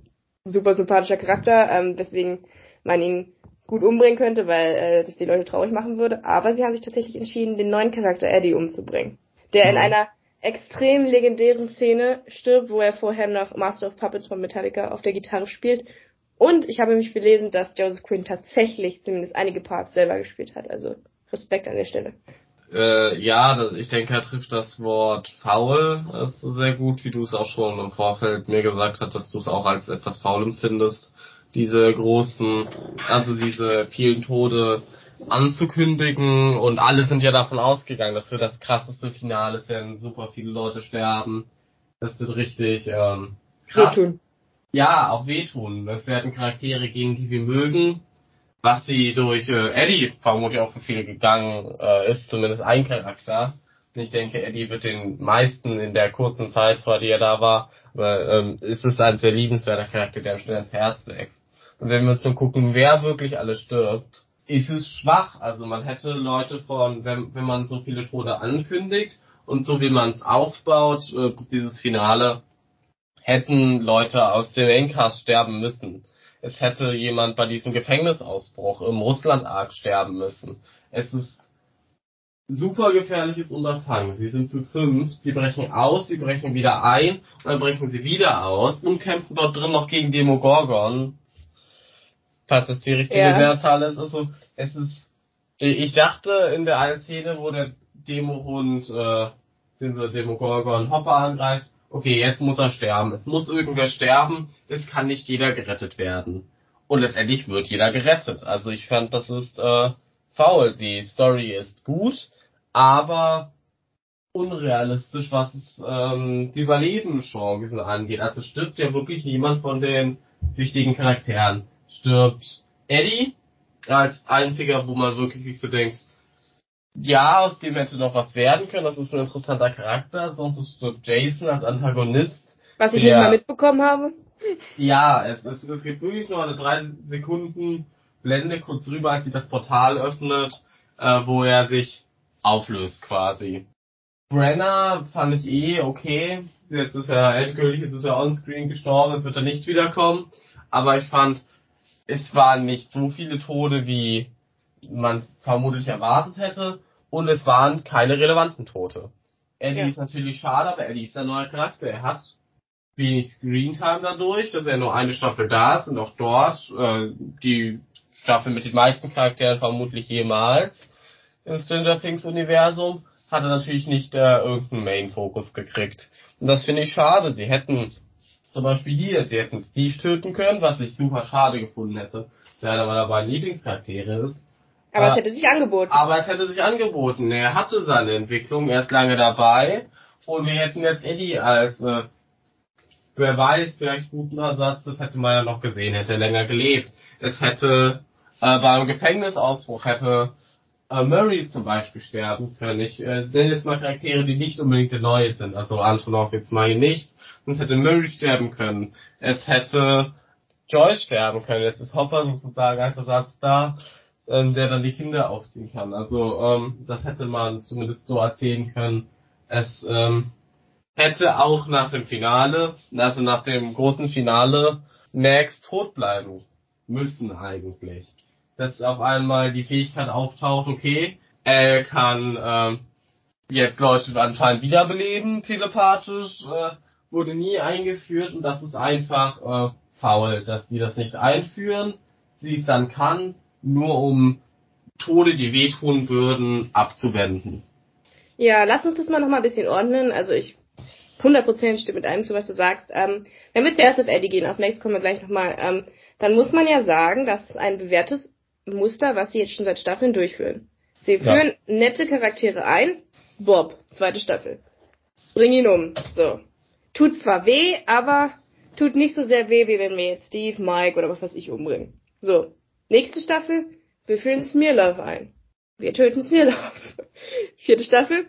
super sympathischer Charakter, ähm, weswegen man ihn gut umbringen könnte, weil äh, das die Leute traurig machen würde. Aber sie haben sich tatsächlich entschieden, den neuen Charakter Eddie umzubringen. Der mhm. in einer extrem legendären Szene stirbt, wo er vorher noch Master of Puppets von Metallica auf der Gitarre spielt. Und ich habe mich belesen, dass Joseph Quinn tatsächlich zumindest einige Parts selber gespielt hat. Also Respekt an der Stelle. Äh, ja, ich denke, er trifft das Wort faul sehr gut, wie du es auch schon im Vorfeld mir gesagt hast, dass du es auch als etwas faul empfindest diese großen, also diese vielen Tode anzukündigen und alle sind ja davon ausgegangen, das wird das krasseste Finale es werden super viele Leute sterben. Das wird richtig ähm, krass. Wehtun. Ja, auch wehtun. Es werden Charaktere gegen die wir mögen, was sie durch äh, Eddie vermutlich auch für viele gegangen äh, ist, zumindest ein Charakter, Ich denke, Eddie wird den meisten in der kurzen Zeit, zwar die er da war, aber ähm, ist es ein sehr liebenswerter Charakter, der schnell ins Herz wächst. Und wenn wir uns dann gucken, wer wirklich alles stirbt, ist es schwach. Also man hätte Leute von, wenn, wenn man so viele Tode ankündigt und so wie man es aufbaut, äh, dieses Finale, hätten Leute aus dem Endcast sterben müssen. Es hätte jemand bei diesem Gefängnisausbruch im Russland-Arc sterben müssen. Es ist super gefährliches Unterfangen. Sie sind zu fünf, sie brechen aus, sie brechen wieder ein, und dann brechen sie wieder aus und kämpfen dort drin noch gegen Demogorgon. Falls das die richtige Ja. Mehrzahl ist. Also, es ist, ich dachte in der einen Szene, wo der Demohund, äh, den so Demogorgon Hopper angreift, okay, jetzt muss er sterben. Es muss irgendwer sterben, es kann nicht jeder gerettet werden. Und letztendlich wird jeder gerettet. Also ich fand, das ist äh, faul. Die Story ist gut, aber unrealistisch, was es, ähm, die Überlebenschancen angeht. Also es stirbt ja wirklich niemand von den wichtigen Charakteren. Stirbt Eddie als einziger, wo man wirklich sich so denkt, ja, aus dem hätte noch was werden können, das ist ein interessanter Charakter, sonst stirbt Jason als Antagonist. Was ich nicht mal mitbekommen habe. Ja, es, es, es gibt wirklich nur eine drei Sekunden Blende kurz rüber, als sich das Portal öffnet, äh, wo er sich auflöst quasi. Brenner fand ich eh okay. Jetzt ist er endgültig, jetzt ist er onscreen gestorben, jetzt wird er nicht wiederkommen. Aber ich fand, es waren nicht so viele Tode, wie man vermutlich erwartet hätte. Und es waren keine relevanten Tote. Eddie Ja. ist natürlich schade, aber Eddie ist ein neuer Charakter. Er hat wenig Screentime dadurch, dass er nur eine Staffel da ist und auch dort äh, die Staffel mit den meisten Charakteren vermutlich jemals im Stranger Things Universum hat er natürlich nicht äh, irgendeinen Main-Fokus gekriegt. Und das finde ich schade. Sie hätten zum Beispiel hier, sie hätten Steve töten können, was ich super schade gefunden hätte, der einer meiner beiden Lieblingscharaktere ist. Aber Ah. es hätte sich angeboten. Aber es hätte sich angeboten. Er hatte seine Entwicklung, er ist lange dabei. Und wir hätten jetzt Eddie als, äh, wer weiß, vielleicht guten Ersatz, das hätte man ja noch gesehen, hätte er länger gelebt. Es hätte äh, beim Gefängnisausbruch hätte äh, Murray zum Beispiel sterben können. Ich äh, nenne jetzt mal Charaktere, die nicht unbedingt der Neue sind. Also Antonov jetzt mal nicht. Sonst hätte Murray sterben können. Es hätte Joyce sterben können. Jetzt ist Hopper sozusagen als Ersatz da ähm, der dann die Kinder aufziehen kann. Also ähm, das hätte man zumindest so erzählen können. Es ähm, hätte auch nach dem Finale, also nach dem großen Finale, Max tot bleiben müssen eigentlich. Dass auf einmal die Fähigkeit auftaucht, okay, er kann ähm, jetzt Leute anscheinend wiederbeleben, telepathisch, äh, wurde nie eingeführt und das ist einfach äh, faul, dass sie das nicht einführen, sie es dann kann, nur um Tode, die wehtun würden, abzuwenden. Ja, lass uns das mal noch mal ein bisschen ordnen. Also ich 100% stimme mit allem zu, was du sagst. Ähm, wenn wir zuerst auf Eddie gehen, auf Max kommen wir gleich nochmal, ähm, dann muss man ja sagen, das ist ein bewährtes Muster, was sie jetzt schon seit Staffeln durchführen. Sie Ja. führen nette Charaktere ein. Bob, zweite Staffel. Bring ihn um. So. Tut zwar weh, aber tut nicht so sehr weh, wie wenn wir jetzt Steve, Mike oder was weiß ich umbringen. So. Nächste Staffel. Wir führen Smirlove ein. Wir töten Smirlove. *laughs* Vierte Staffel.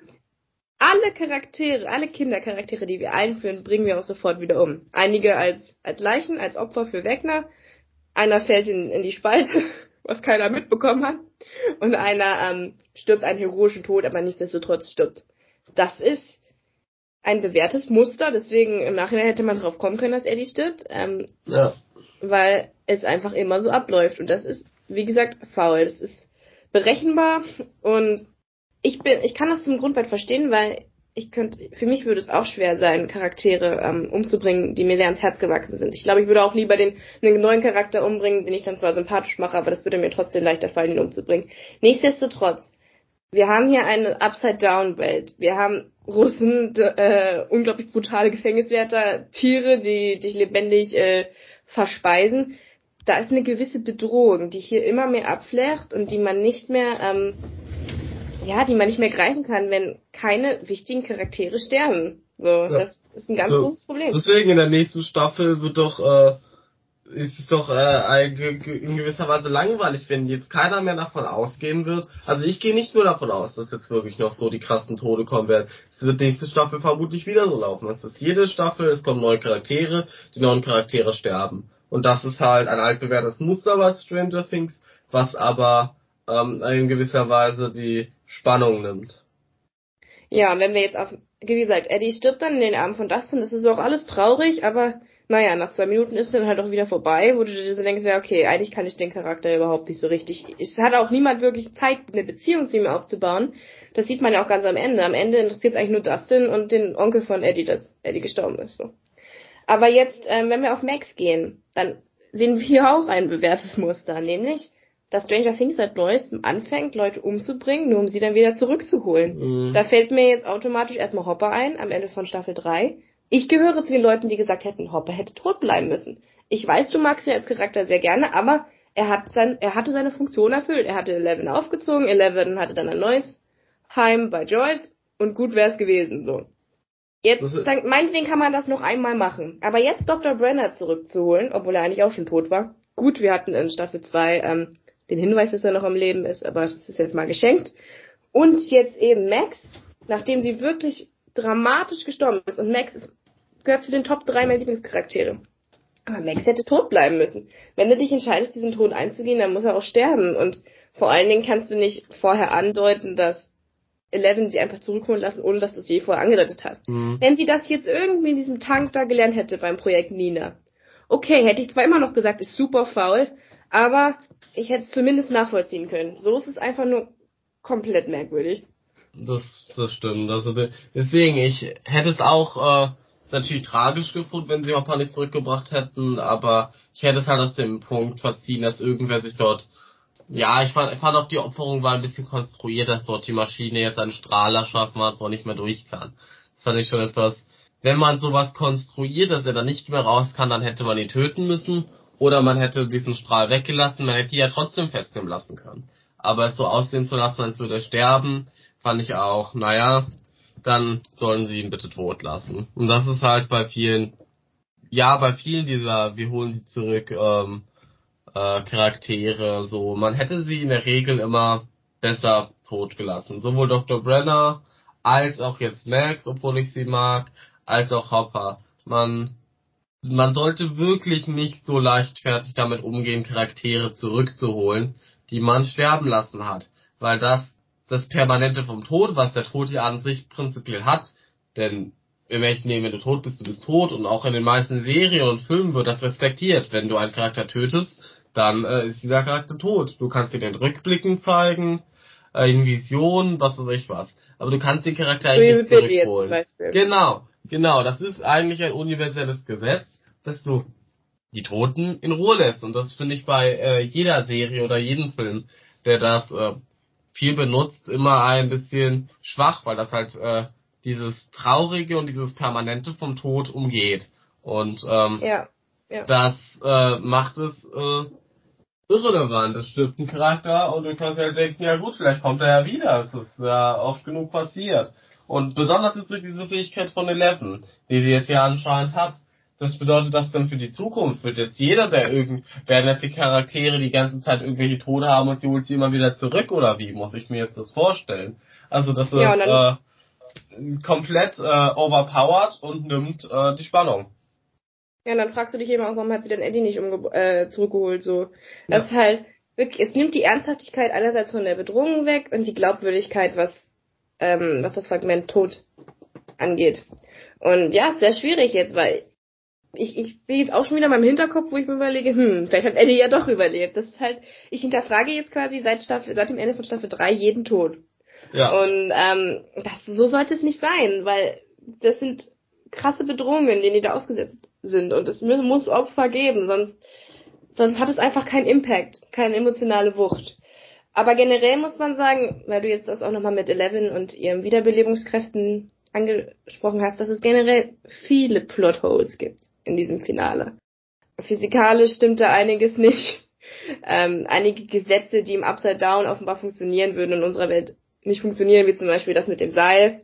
Alle Charaktere, alle Kindercharaktere, die wir einführen, bringen wir auch sofort wieder um. Einige als, als Leichen, als Opfer für Wegner. Einer fällt in, in die Spalte, *laughs* was keiner mitbekommen hat. Und einer ähm, stirbt einen heroischen Tod, aber nichtsdestotrotz stirbt. Das ist ein bewährtes Muster, deswegen im Nachhinein hätte man drauf kommen können, dass Eddie stirbt, ähm, Ja. weil es einfach immer so abläuft. Und das ist, wie gesagt, faul. Das ist berechenbar und ich bin, ich kann das zum Grundweit verstehen, weil ich könnte, für mich würde es auch schwer sein, Charaktere ähm, umzubringen, die mir sehr ans Herz gewachsen sind. Ich glaube, ich würde auch lieber den, einen neuen Charakter umbringen, den ich dann zwar sympathisch mache, aber das würde mir trotzdem leichter fallen, ihn umzubringen. Nichtsdestotrotz, wir haben hier eine Upside-Down-Welt. Wir haben Russen, äh, unglaublich brutale Gefängniswärter, Tiere, die dich lebendig äh, verspeisen. Da ist eine gewisse Bedrohung, die hier immer mehr abflärt und die man nicht mehr, ähm, ja, die man nicht mehr greifen kann, wenn keine wichtigen Charaktere sterben. So, das ist ein ganz So, großes Problem. Deswegen in der nächsten Staffel wird doch äh, ist es doch äh, in gewisser Weise langweilig, wenn jetzt keiner mehr davon ausgehen wird. Also ich gehe nicht nur davon aus, dass jetzt wirklich noch so die krassen Tode kommen werden. Es wird nächste Staffel vermutlich wieder so laufen. Es ist jede Staffel, es kommen neue Charaktere, die neuen Charaktere sterben. Und das ist halt ein altbewährtes Muster bei Stranger Things, was aber ähm, in gewisser Weise die Spannung nimmt. Ja, wenn wir jetzt auf, wie gesagt, Eddie stirbt dann in den Armen von Dustin, das ist auch alles traurig, aber naja, nach zwei Minuten ist dann halt auch wieder vorbei, wo du dir so denkst, ja, okay, eigentlich kann ich den Charakter überhaupt nicht so richtig. Es hat auch niemand wirklich Zeit, eine Beziehung zu ihm aufzubauen. Das sieht man ja auch ganz am Ende. Am Ende interessiert es eigentlich nur Dustin und den Onkel von Eddie, dass Eddie gestorben ist. So. Aber jetzt, ähm, wenn wir auf Max gehen, dann sehen wir *laughs* auch ein bewährtes Muster, nämlich, dass Stranger Things seit Neuestem anfängt, Leute umzubringen, nur um sie dann wieder zurückzuholen. Mhm. Da fällt mir jetzt automatisch erstmal Hopper ein, am Ende von Staffel 3 ich gehöre zu den Leuten, die gesagt hätten, Hopper hätte tot bleiben müssen. Ich weiß, du magst ihn als Charakter sehr gerne, aber er hat sein, er hatte seine Funktion erfüllt. Er hatte Eleven aufgezogen, Eleven hatte dann ein neues Heim bei Joyce und gut wäre es gewesen, so. Jetzt, dann, meinetwegen kann man das noch einmal machen. Aber jetzt Dr. Brenner zurückzuholen, obwohl er eigentlich auch schon tot war. Gut, wir hatten in Staffel 2 ähm, den Hinweis, dass er noch am Leben ist, aber das ist jetzt mal geschenkt. Und jetzt eben Max, nachdem sie wirklich dramatisch gestorben ist und Max ist gehört zu den Top 3 meiner Lieblingscharaktere. Aber Max hätte tot bleiben müssen. Wenn du dich entscheidest, diesen Tod einzugehen, dann muss er auch sterben. Und vor allen Dingen kannst du nicht vorher andeuten, dass Eleven sie einfach zurückholen lassen, ohne dass du es je vorher angedeutet hast. Mhm. Wenn sie das jetzt irgendwie in diesem Tank da gelernt hätte beim Projekt Nina. Okay, hätte ich zwar immer noch gesagt, ist super faul, aber ich hätte es zumindest nachvollziehen können. So ist es einfach nur komplett merkwürdig. Das, das stimmt. Also deswegen, ich hätte es auch äh, natürlich tragisch gefunden, wenn sie Papa nicht zurückgebracht hätten, aber ich hätte es halt aus dem Punkt verziehen, dass irgendwer sich dort ja, ich fand, ich fand auch die Opferung war ein bisschen konstruiert, dass dort die Maschine jetzt einen Strahl erschaffen hat, wo er nicht mehr durch kann. Das fand ich schon etwas, wenn man sowas konstruiert, dass er dann nicht mehr raus kann, dann hätte man ihn töten müssen, oder man hätte diesen Strahl weggelassen, man hätte ihn ja trotzdem festnehmen lassen können. Aber es so aussehen zu lassen, als würde er sterben, fand ich auch, naja, dann sollen sie ihn bitte tot lassen. Und das ist halt bei vielen, ja, bei vielen dieser, wir holen sie zurück, ähm, äh, Charaktere so. Man hätte sie in der Regel immer besser tot gelassen. Sowohl Dr. Brenner als auch jetzt Max, obwohl ich sie mag, als auch Hopper. Man, man sollte wirklich nicht so leichtfertig damit umgehen, Charaktere zurückzuholen, die man sterben lassen hat. Weil das das Permanente vom Tod, was der Tod ja an sich prinzipiell hat, denn im echten Leben, wenn du tot bist, du bist tot und auch in den meisten Serien und Filmen wird das respektiert. Wenn du einen Charakter tötest, dann äh, ist dieser Charakter tot. Du kannst dir den Rückblicken zeigen, äh, in Visionen, was weiß ich was. Aber du kannst den Charakter eigentlich nicht zurückholen. Genau, genau. Das ist eigentlich ein universelles Gesetz, dass du die Toten in Ruhe lässt. Und das finde ich bei äh, jeder Serie oder jedem Film, der das äh, viel benutzt, immer ein bisschen schwach, weil das halt äh, dieses Traurige und dieses Permanente vom Tod umgeht. Und ähm, ja, ja. das äh, macht es äh, irrelevant. Es stirbt ein Charakter und du kannst halt denken, ja gut, vielleicht kommt er ja wieder. Es ist ja oft genug passiert. Und besonders ist durch diese Fähigkeit von Eleven, die sie jetzt ja anscheinend hat, das bedeutet das dann für die Zukunft? Wird jetzt jeder, der irgend, werden jetzt die Charaktere die ganze Zeit irgendwelche Tode haben und sie holt sie immer wieder zurück oder wie muss ich mir jetzt das vorstellen? Also das ist ja, äh, komplett äh, overpowered und nimmt äh, die Spannung. Ja, und dann fragst du dich eben auch, warum hat sie denn Eddie nicht äh, zurückgeholt? So, das ja. ist halt wirklich, es nimmt die Ernsthaftigkeit einerseits von der Bedrohung weg und die Glaubwürdigkeit, was ähm, was das Fragment Tod angeht. Und ja, sehr schwierig jetzt, weil ich, ich bin jetzt auch schon wieder in meinem Hinterkopf, wo ich mir überlege, hm, vielleicht hat Eddie ja doch überlebt. Das ist halt, ich hinterfrage jetzt quasi seit Staffel, seit dem Ende von Staffel 3 jeden Tod. Ja. Und ähm, das, so sollte es nicht sein, weil das sind krasse Bedrohungen, denen die da ausgesetzt sind. Und es muss Opfer geben, sonst, sonst hat es einfach keinen Impact, keine emotionale Wucht. Aber generell muss man sagen, weil du jetzt das auch nochmal mit Eleven und ihren Wiederbelebungskräften angesprochen hast, dass es generell viele Plotholes gibt in diesem Finale. Physikalisch stimmte einiges nicht. Ähm, einige Gesetze, die im Upside Down offenbar funktionieren würden, in unserer Welt nicht funktionieren, wie zum Beispiel das mit dem Seil,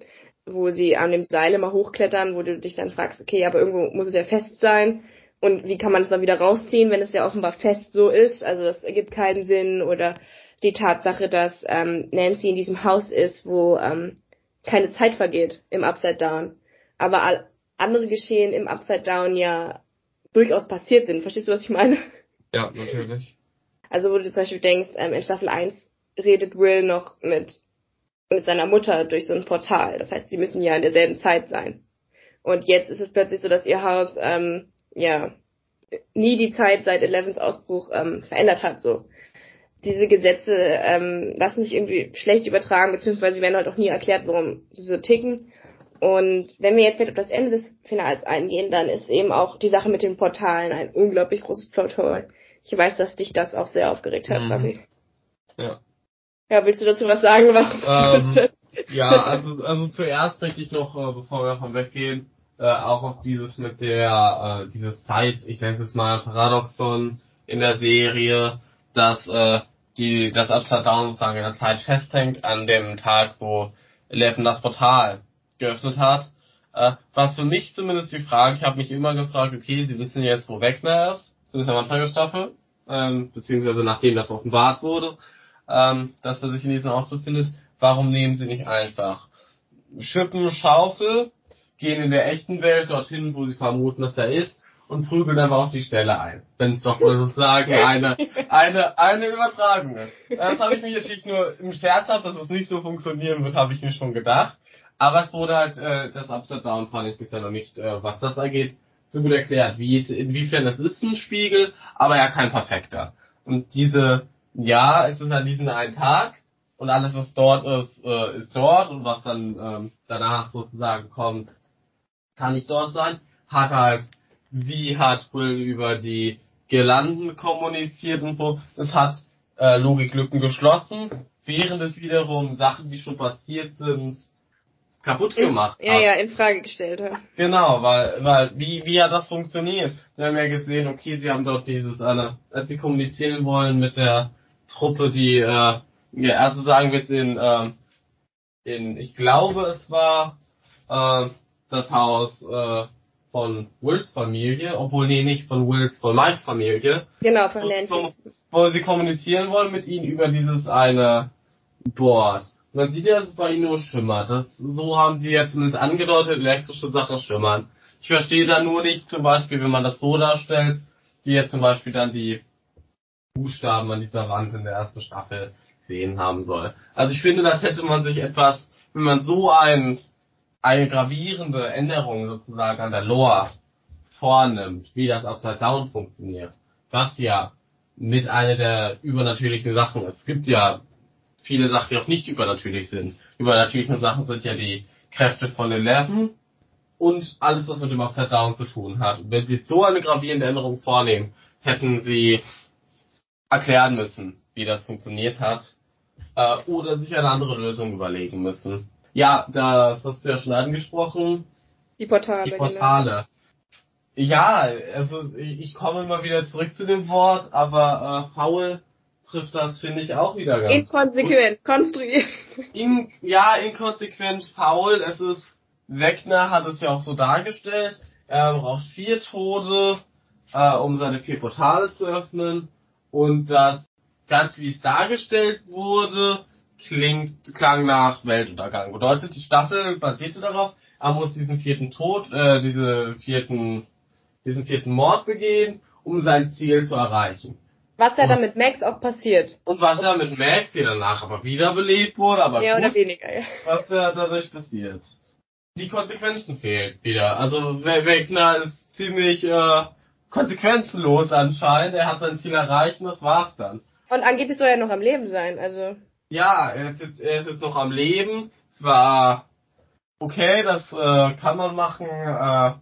wo sie an dem Seil immer hochklettern, wo du dich dann fragst, okay, aber irgendwo muss es ja fest sein. und wie kann man das dann wieder rausziehen, wenn es ja offenbar fest so ist? Also das ergibt keinen Sinn oder die Tatsache, dass ähm, Nancy in diesem Haus ist, wo ähm, keine Zeit vergeht im Upside Down, aber andere Geschehen im Upside Down ja durchaus passiert sind. Verstehst du, was ich meine? Ja, natürlich. Also wo du zum Beispiel denkst, ähm, in Staffel 1 redet Will noch mit, mit seiner Mutter durch so ein Portal. Das heißt, sie müssen ja in derselben Zeit sein. Und jetzt ist es plötzlich so, dass ihr Haus ähm, ja nie die Zeit seit Elevens Ausbruch ähm, verändert hat. So diese Gesetze ähm, lassen sich irgendwie schlecht übertragen, beziehungsweise werden halt auch nie erklärt, warum sie so ticken. Und wenn wir jetzt vielleicht auf das Ende des Finals eingehen, dann ist eben auch die Sache mit den Portalen ein unglaublich großes Plothole. Ich weiß, dass dich das auch sehr aufgeregt hat, mhm. Ja. Ja, willst du dazu was sagen? Warum? Ähm, ja, also, also zuerst möchte ich noch, äh, bevor wir davon weggehen, äh, auch auf dieses mit der, äh, dieses Zeit, ich nenne es mal Paradoxon in der Serie, dass äh, die das Upside Down sozusagen in der Zeit festhängt an dem Tag, wo Eleven das Portal geöffnet hat. Äh, was für mich zumindest die Frage, ich habe mich immer gefragt, okay, sie wissen jetzt, wo Wegner ist, zumindest am Anfang der Staffel, ähm, beziehungsweise nachdem das offenbart wurde, ähm, dass er sich in diesem Haus befindet, warum nehmen sie nicht einfach Schippen, Schaufel, gehen in der echten Welt dorthin, wo sie vermuten, dass er ist, und prügeln einfach auf die Stelle ein. Wenn es doch sozusagen eine, eine, eine Übertragung ist. Das habe ich mich natürlich nur im Scherz dass es nicht so funktionieren wird, habe ich mir schon gedacht. Aber es wurde halt, äh, das Upside Down fand ich bisher noch nicht, äh, was das angeht, so gut erklärt, wie, inwiefern das ist ein Spiegel, aber ja kein perfekter. Und diese, ja, es ist an diesem einen Tag und alles, was dort ist, äh, ist dort und was dann ähm, danach sozusagen kommt, kann nicht dort sein, hat halt wie hat Will über die Girlanden kommuniziert und so. Es hat äh, Logiklücken geschlossen, während es wiederum Sachen, die schon passiert sind, kaputt gemacht in, ja, hat. Ja, in Frage gestellt hat. Genau, weil, weil, wie, wie hat das funktioniert? Wir haben ja gesehen, okay, sie haben dort dieses, eine, als sie kommunizieren wollen mit der Truppe, die, äh, ja, also sagen wir jetzt in, äh, in, ich glaube, es war, äh, das Haus, äh, von Wills Familie, obwohl nee, nicht von Wills, von Mikes Familie. Genau, von Nancy. Wo sie kommunizieren wollen mit ihnen über dieses eine Board. Man sieht ja, dass es bei ihnen nur schimmert. Das, so haben sie ja zumindest angedeutet, elektrische Sachen schimmern. Ich verstehe da nur nicht, zum Beispiel, wenn man das so darstellt, wie jetzt zum Beispiel dann die Buchstaben an dieser Wand in der ersten Staffel sehen haben soll. Also ich finde, das hätte man sich etwas, wenn man so ein eine gravierende Änderung sozusagen an der Lore vornimmt, wie das Upside Down funktioniert, was ja mit einer der übernatürlichen Sachen ist. Es gibt ja viele Sachen, die auch nicht übernatürlich sind. Übernatürliche Sachen sind ja die Kräfte von Eleven und alles, was mit dem Upside Down zu tun hat. Wenn sie so eine gravierende Änderung vornehmen, hätten sie erklären müssen, wie das funktioniert hat, äh, oder sich eine andere Lösung überlegen müssen. Ja, das hast du ja schon angesprochen. Die Portale. Die. Portale. Genau. Ja, also ich, ich komme mal wieder zurück zu dem Wort, aber äh, faul trifft das, finde ich, auch wieder ganz Inkonsequent, konstruiert. In, ja, inkonsequent, faul. Es ist, Wegner hat es ja auch so dargestellt. Er braucht vier Tode, äh, um seine vier Portale zu öffnen. Und das, ganz wie es dargestellt wurde, klingt, klang nach Weltuntergang. Bedeutet, die Staffel basierte darauf, er muss diesen vierten Tod, äh, diese vierten, diesen vierten Mord begehen, um sein Ziel zu erreichen. Was ja dann mit Max auch passiert. Und was ja mit Max, die danach aber wiederbelebt wurde, aber Mehr gut, oder weniger, ja. Was ja dadurch passiert. Die Konsequenzen fehlen wieder. Also Wegner ist ziemlich äh, konsequenzenlos anscheinend. Er hat sein Ziel erreicht und das war's dann. Und angeblich soll er noch am Leben sein, also. Ja, er ist jetzt, er ist jetzt noch am Leben. Zwar okay, das äh, kann man machen. Äh,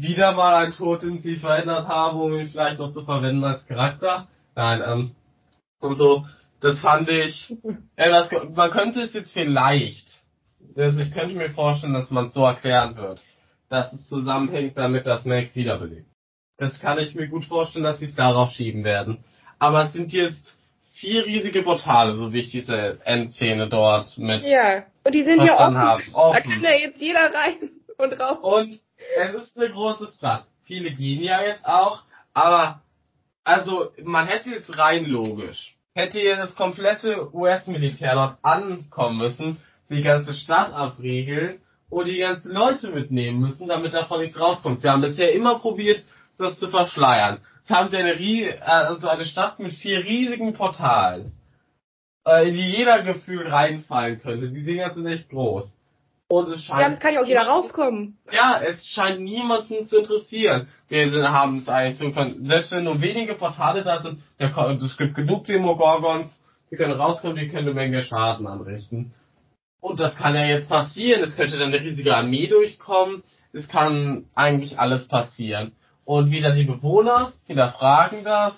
wieder mal ein Tod, den sie verändert haben, um ihn vielleicht noch zu verwenden als Charakter. Nein, ähm, und so, das fand ich, äh, das, man könnte es jetzt vielleicht, also ich könnte mir vorstellen, dass man es so erklären wird, dass es zusammenhängt damit, dass Max wiederbelebt. Das kann ich mir gut vorstellen, dass sie es darauf schieben werden. Aber es sind jetzt vier riesige Portale, so wie ich diese Endszene dort mit. Ja, und die sind ja offen. Haben. offen. Da kann ja jetzt jeder rein und raus. Und es ist eine große Stadt. viele gehen ja jetzt auch, aber also man hätte jetzt rein logisch, hätte jetzt das komplette US-Militär dort ankommen müssen, die ganze Stadt abriegeln und die ganzen Leute mitnehmen müssen, damit davon nichts rauskommt. Sie haben bisher immer probiert, das zu verschleiern. Jetzt haben sie eine, also eine Stadt mit vier riesigen Portalen, äh, in die jeder Gefühl reinfallen könnte. Die Dinger sind echt groß. Und es scheint. Ja, das kann ja auch jeder rauskommen. Ja, es scheint niemanden zu interessieren. Wir haben es eigentlich so, können, selbst wenn nur wenige Portale da sind, der, es gibt genug Demogorgons, die können rauskommen, die können eine Menge Schaden anrichten. Und das kann ja jetzt passieren. Es könnte dann eine riesige Armee durchkommen. Es kann eigentlich alles passieren. Und wieder die Bewohner hinterfragen das,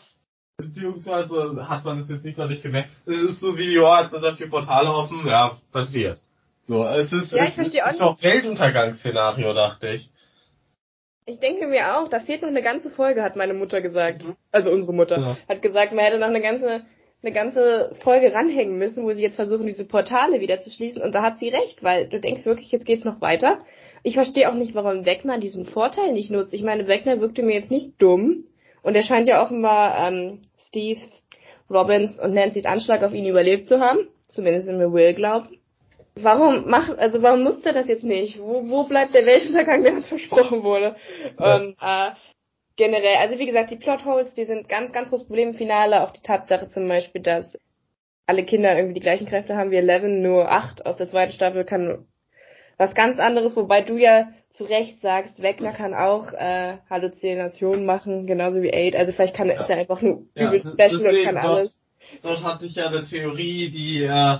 beziehungsweise hat man es jetzt nicht so nicht gemerkt. Es ist so wie, ja, jetzt sind da vier Portale offen, ja, passiert. So, es ist, ja, es ist, ist doch Weltuntergangsszenario, dachte ich. Ich denke mir auch, da fehlt noch eine ganze Folge, hat meine Mutter gesagt. Mhm. Also unsere Mutter. Ja. Hat gesagt, man hätte noch eine ganze eine ganze Folge ranhängen müssen, wo sie jetzt versuchen, diese Portale wieder zu schließen. Und da hat sie recht, weil du denkst wirklich, jetzt geht's noch weiter. Ich verstehe auch nicht, warum Wegner diesen Vorteil nicht nutzt. Ich meine, Wegner wirkte mir jetzt nicht dumm. Und er scheint ja offenbar ähm, Steves, Robbins und Nancys Anschlag auf ihn überlebt zu haben. Zumindest in Will glauben. Warum macht, also warum nutzt er das jetzt nicht? Wo, wo bleibt der Weltuntergang, der uns versprochen wurde? Ja. Und äh, generell, also wie gesagt, die Plotholes, die sind ganz, ganz großes Problem im Finale. Auch die Tatsache zum Beispiel, dass alle Kinder irgendwie die gleichen Kräfte haben wie Eleven, nur acht aus der zweiten Staffel kann was ganz anderes, wobei du ja zu Recht sagst, Wegner kann auch äh, Halluzinationen machen, genauso wie Aid. Also vielleicht kann ja. ist er einfach nur ja, übel special und kann alles. Dort hatte ich ja eine Theorie, die äh,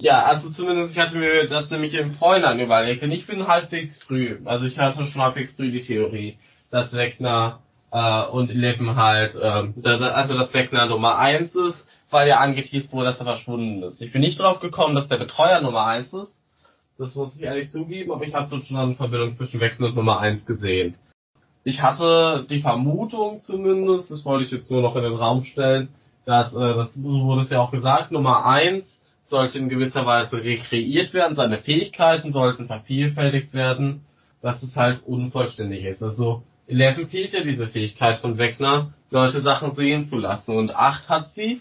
ja, also zumindest ich hatte mir das nämlich im Vorhinein überlegt. Und ich bin halbwegs früh. Also ich hatte schon halbwegs früh die Theorie, dass Wegner äh, und Eleven halt, ähm, also dass Wegner Nummer eins ist, weil ja angeteased wurde, dass er verschwunden ist. Ich bin nicht drauf gekommen, dass der Betreuer Nummer eins ist. Das muss ich ehrlich zugeben, aber ich habe schon eine Verbindung zwischen Wechsel und Nummer eins gesehen. Ich hatte die Vermutung zumindest, das wollte ich jetzt nur noch in den Raum stellen, dass, äh, das so wurde es ja auch gesagt, Nummer eins sollte in gewisser Weise rekreiert werden, seine Fähigkeiten sollten vervielfältigt werden, dass es halt unvollständig ist. Also Eleven fehlt ja diese Fähigkeit von Wegner, Leute Sachen sehen zu lassen. Und 8 hat sie,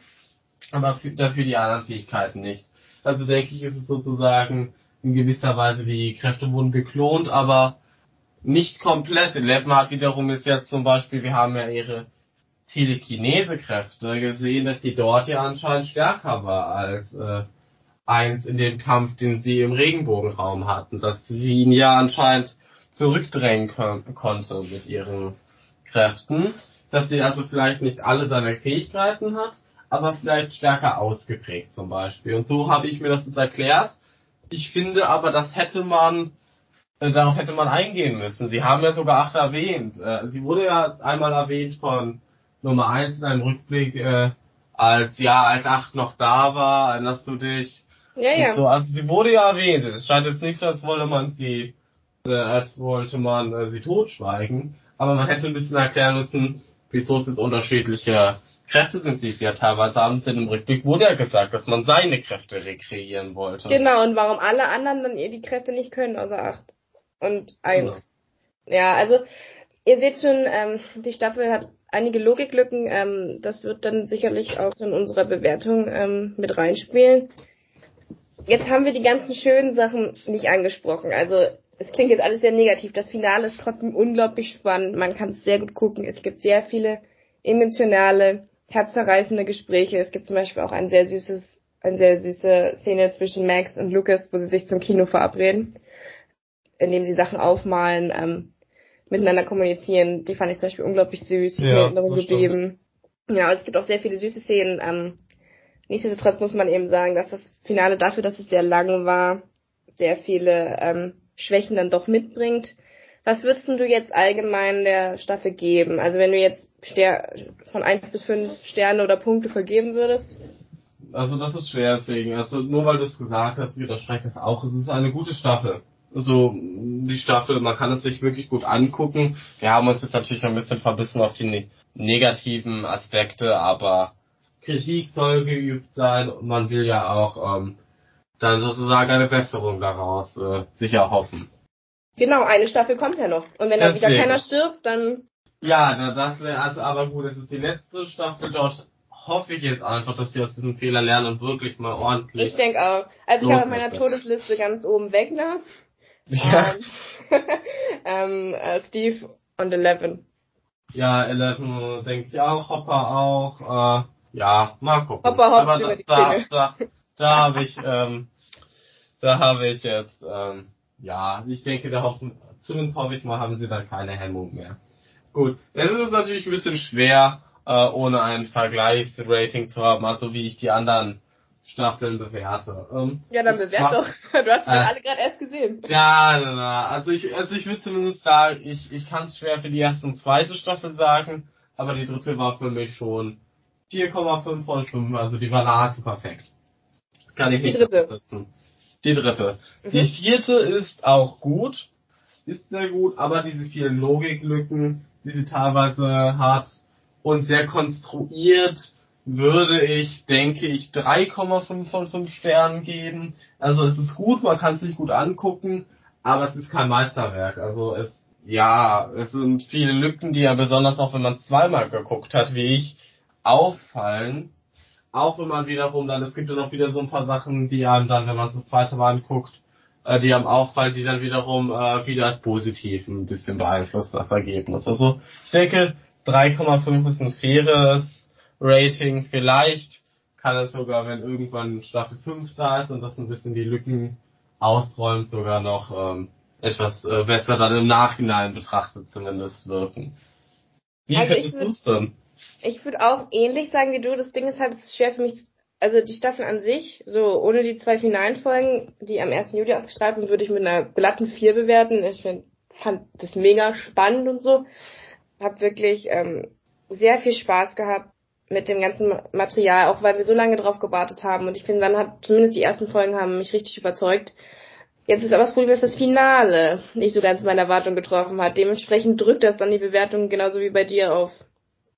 aber dafür die anderen Fähigkeiten nicht. Also denke ich, ist es sozusagen in gewisser Weise, die Kräfte wurden geklont, aber nicht komplett. Eleven hat wiederum ist ja zum Beispiel, wir haben ja ihre Telekinese-Kräfte gesehen, dass sie dort ja anscheinend stärker war als äh, eins in dem Kampf, den sie im Regenbogenraum hatten. Dass sie ihn ja anscheinend zurückdrängen konnte mit ihren Kräften, dass sie also vielleicht nicht alle seine Fähigkeiten hat, aber vielleicht stärker ausgeprägt zum Beispiel. Und so habe ich mir das jetzt erklärt. Ich finde aber, das hätte man, äh, darauf hätte man eingehen müssen. Sie haben ja sogar acht erwähnt. Äh, sie wurde ja einmal erwähnt von Nummer eins in einem Rückblick, äh, als ja, als acht noch da war, erinnerst du dich? Ja, ja. So, also sie wurde ja erwähnt. Es scheint jetzt nicht so, als wolle man sie äh, als wollte man äh, sie totschweigen. Aber man hätte ein bisschen erklären müssen, wieso es jetzt unterschiedliche Kräfte sind, die sie ja teilweise haben. Denn im Rückblick wurde ja gesagt, dass man seine Kräfte rekreieren wollte. Genau, und warum alle anderen dann die Kräfte nicht können, außer acht. Und eins. Genau. Ja, also ihr seht schon, ähm, die Staffel hat einige Logiklücken. Ähm, das wird dann sicherlich auch in unserer Bewertung ähm, mit reinspielen. Jetzt haben wir die ganzen schönen Sachen nicht angesprochen. Also es klingt jetzt alles sehr negativ. Das Finale ist trotzdem unglaublich spannend. Man kann es sehr gut gucken. Es gibt sehr viele emotionale, herzzerreißende Gespräche. Es gibt zum Beispiel auch ein sehr süßes, eine sehr süße Szene zwischen Max und Lucas, wo sie sich zum Kino verabreden, indem sie Sachen aufmalen, ähm, miteinander kommunizieren. Die fand ich zum Beispiel unglaublich süß, ja, in Erinnerung geblieben. Ja, es gibt auch sehr viele süße Szenen. Ähm, nichtsdestotrotz muss man eben sagen, dass das Finale dafür, dass es sehr lang war, sehr viele ähm, Schwächen dann doch mitbringt. Was würdest du jetzt allgemein der Staffel geben? Also wenn du jetzt Ster von eins bis fünf Sterne oder Punkte vergeben würdest? Also das ist schwer deswegen. Also nur weil du es gesagt hast, widerspreche ich auch. Es ist eine gute Staffel. Also die Staffel, man kann es sich wirklich gut angucken. Wir haben uns jetzt natürlich ein bisschen verbissen auf die ne negativen Aspekte, aber Kritik soll geübt sein und man will ja auch ähm, dann sozusagen eine Besserung daraus äh, sicher hoffen. Genau, eine Staffel kommt ja noch. Und wenn da wieder keiner stirbt, dann Ja, das wäre also aber gut, es ist die letzte Staffel dort. Hoffe ich jetzt einfach, dass sie aus diesem Fehler lernen und wirklich mal ordentlich. Ich denke auch. Also ich habe in meiner Todesliste ganz oben Wegner. Ja. Ähm, *laughs* ähm, äh, Steve und Eleven. Ja, Eleven denke ich auch, Hopper auch. Äh, ja, mal gucken. Hoppt Aber da, da, da, da habe ich, ähm, da habe ich jetzt, ähm, ja, ich denke, da hoffen, zumindest hoffe ich mal, haben sie dann keine Hemmung mehr. Gut, es ist natürlich ein bisschen schwer, äh, ohne ein Vergleichsrating zu haben, also wie ich die anderen Staffeln bewerte. Ähm, ja, dann bewert doch. *laughs* Du hast äh, alle gerade erst gesehen. Ja, na, na. Also ich, also ich würde zumindest sagen, ich, ich kann es schwer für die erste und zweite Staffel sagen, aber die dritte war für mich schon 4,5 von 5, also die war nahezu perfekt. Kann ich nicht dritte. Die dritte. Mhm. Die vierte ist auch gut, ist sehr gut, aber diese vielen Logiklücken, die sie teilweise hat und sehr konstruiert, würde ich, denke ich, 3,5 von 5 Sternen geben. Also es ist gut, man kann es sich gut angucken, aber es ist kein Meisterwerk. Also es, ja, es sind viele Lücken, die ja besonders auch, wenn man zweimal geguckt hat, wie ich, auffallen. Auch wenn man wiederum dann, es gibt ja noch wieder so ein paar Sachen, die einem dann, wenn man es das zweite Mal anguckt, äh, die einem auffallen, die dann wiederum äh, wieder als positiv ein bisschen beeinflusst, das Ergebnis. Also ich denke, 3,5 ist ein faires Rating. Vielleicht kann es sogar, wenn irgendwann Staffel 5 da ist und das ein bisschen die Lücken ausräumt, sogar noch ähm, etwas äh, besser dann im Nachhinein betrachtet zumindest wirken. Wie also findest du es denn? Ich würde auch ähnlich sagen wie du. Das Ding ist halt, es ist schwer für mich, also die Staffel an sich, so ohne die zwei finalen Folgen, die am 1. Juli ausgestrahlt wurden, würde ich mit einer glatten 4 bewerten. Ich find, fand das mega spannend und so. Hab wirklich ähm, sehr viel Spaß gehabt mit dem ganzen Material, auch weil wir so lange drauf gewartet haben. Und ich finde, dann hat zumindest die ersten Folgen haben mich richtig überzeugt. Jetzt ist aber das Problem, dass das Finale nicht so ganz meine Erwartung getroffen hat. Dementsprechend drückt das dann die Bewertung genauso wie bei dir auf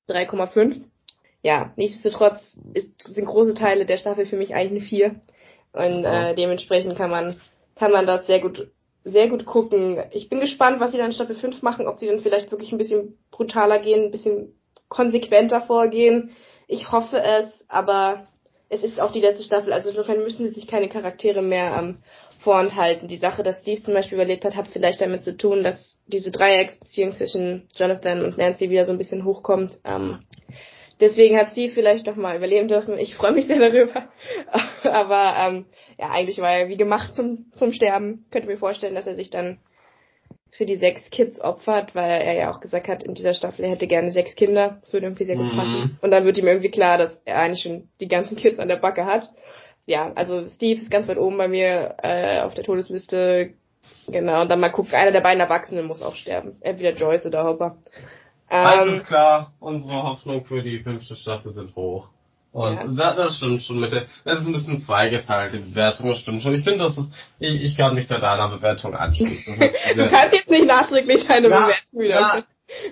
3,5. Ja, nichtsdestotrotz ist, sind große Teile der Staffel für mich eigentlich eine 4. Und äh, dementsprechend kann man, kann man das sehr gut, sehr gut gucken. Ich bin gespannt, was sie dann in Staffel 5 machen, ob sie dann vielleicht wirklich ein bisschen brutaler gehen, ein bisschen konsequenter vorgehen. Ich hoffe es, aber es ist auch die letzte Staffel, also insofern müssen sie sich keine Charaktere mehr ähm, vorenthalten. Die Sache, dass Steve zum Beispiel überlebt hat, hat vielleicht damit zu tun, dass diese Dreiecksbeziehung zwischen Jonathan und Nancy wieder so ein bisschen hochkommt. Ähm, deswegen hat sie vielleicht noch mal überleben dürfen. Ich freue mich sehr darüber. *laughs* Aber ähm, ja, eigentlich war er wie gemacht zum, zum Sterben. Könnte mir vorstellen, dass er sich dann für die sechs Kids opfert, weil er ja auch gesagt hat, in dieser Staffel er hätte gerne sechs Kinder. Das würde irgendwie sehr gut mhm. passen. Und dann wird ihm irgendwie klar, dass er eigentlich schon die ganzen Kids an der Backe hat ja, also Steve ist ganz weit oben bei mir äh, auf der Todesliste. Genau, und dann mal gucken, einer der beiden Erwachsenen muss auch sterben. Entweder Joyce oder Hopper. Ähm, Eins ist klar, unsere Hoffnung für die fünfte Staffel sind hoch. Und ja. das, das stimmt schon mit der, das ist ein bisschen zweigeteilt, die Bewertung, das stimmt schon. Ich finde, das ist, ich, ich kann mich da deiner Bewertung anschließen. *laughs* du kannst jetzt nicht nachträglich deine ja, Bewertung wieder. Ja,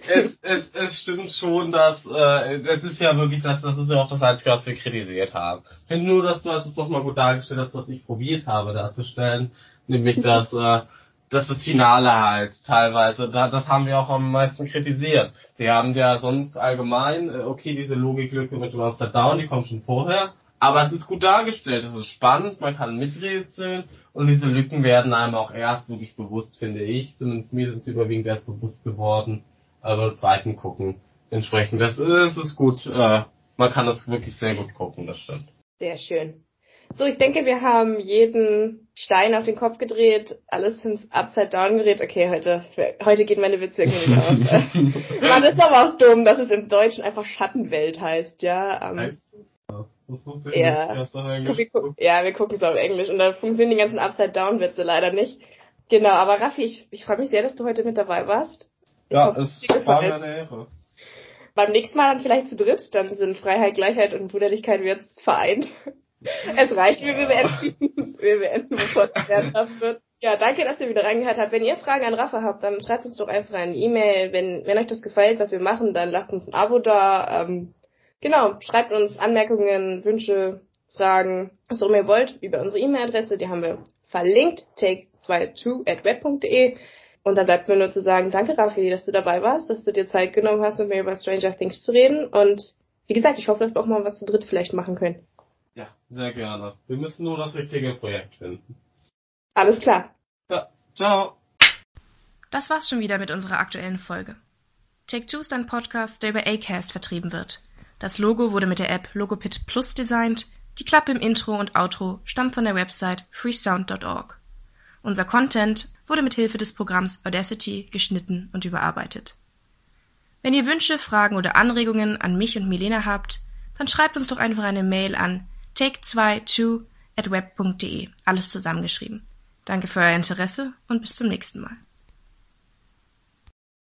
es, es, es stimmt schon, dass äh, es ist ja wirklich das, das ist ja auch das Einzige, was wir kritisiert haben. Ich finde nur, dass du es nochmal gut dargestellt hast, was ich probiert habe darzustellen, nämlich dass, äh, dass das Finale halt teilweise, da, das haben wir auch am meisten kritisiert. Sie haben ja sonst allgemein, äh, okay, diese Logiklücke mit Upside Down, die kommt schon vorher, aber es ist gut dargestellt, es ist spannend, man kann miträtseln und diese Lücken werden einem auch erst wirklich bewusst, finde ich. Zumindest mir sind sie überwiegend erst bewusst geworden aber zweiten gucken. Entsprechend, das ist, ist gut. Äh, man kann das wirklich sehr gut gucken, das stimmt. Sehr schön. So, ich denke, wir haben jeden Stein auf den Kopf gedreht, alles ins Upside Down gedreht. Okay, heute, heute geht meine Witze irgendwie nicht aus. *laughs* Man ist aber auch dumm, dass es im Deutschen einfach Schattenwelt heißt, ja. Ähm, das ist ja. Wir ja, wir gucken es auf Englisch und da funktionieren die ganzen Upside Down Witze leider nicht. Genau, aber Raffi, ich, ich freue mich sehr, dass du heute mit dabei warst. Ja, es war mir eine Ehre. Beim nächsten Mal dann vielleicht zu dritt, dann sind Freiheit, Gleichheit und Brüderlichkeit jetzt vereint. *laughs* es reicht, wir beenden, *laughs* wir beenden, bevor es ernsthaft wird. Ja, danke, dass ihr wieder reingehört habt. Wenn ihr Fragen an Rafa habt, dann schreibt uns doch einfach eine E-Mail. Wenn, wenn euch das gefällt, was wir machen, dann lasst uns ein Abo da. Ähm, genau, schreibt uns Anmerkungen, Wünsche, Fragen, was auch immer ihr wollt, über unsere E-Mail-Adresse. Die haben wir verlinkt, take22 at web.de. Und dann bleibt mir nur zu sagen, danke Rafi, dass du dabei warst, dass du dir Zeit genommen hast, mit mir über Stranger Things zu reden. Und wie gesagt, ich hoffe, dass wir auch mal was zu dritt vielleicht machen können. Ja, sehr gerne. Wir müssen nur das richtige Projekt finden. Alles klar. Ja, ciao. Das war's schon wieder mit unserer aktuellen Folge. Take Two ist ein Podcast, der über Acast vertrieben wird. Das Logo wurde mit der App Logopit Plus designt. Die Klappe im Intro und Outro stammt von der Website freesound.org. Unser Content wurde mit Hilfe des Programms Audacity geschnitten und überarbeitet. Wenn ihr Wünsche, Fragen oder Anregungen an mich und Milena habt, dann schreibt uns doch einfach eine Mail an take22 at web.de, alles zusammengeschrieben. Danke für euer Interesse und bis zum nächsten Mal.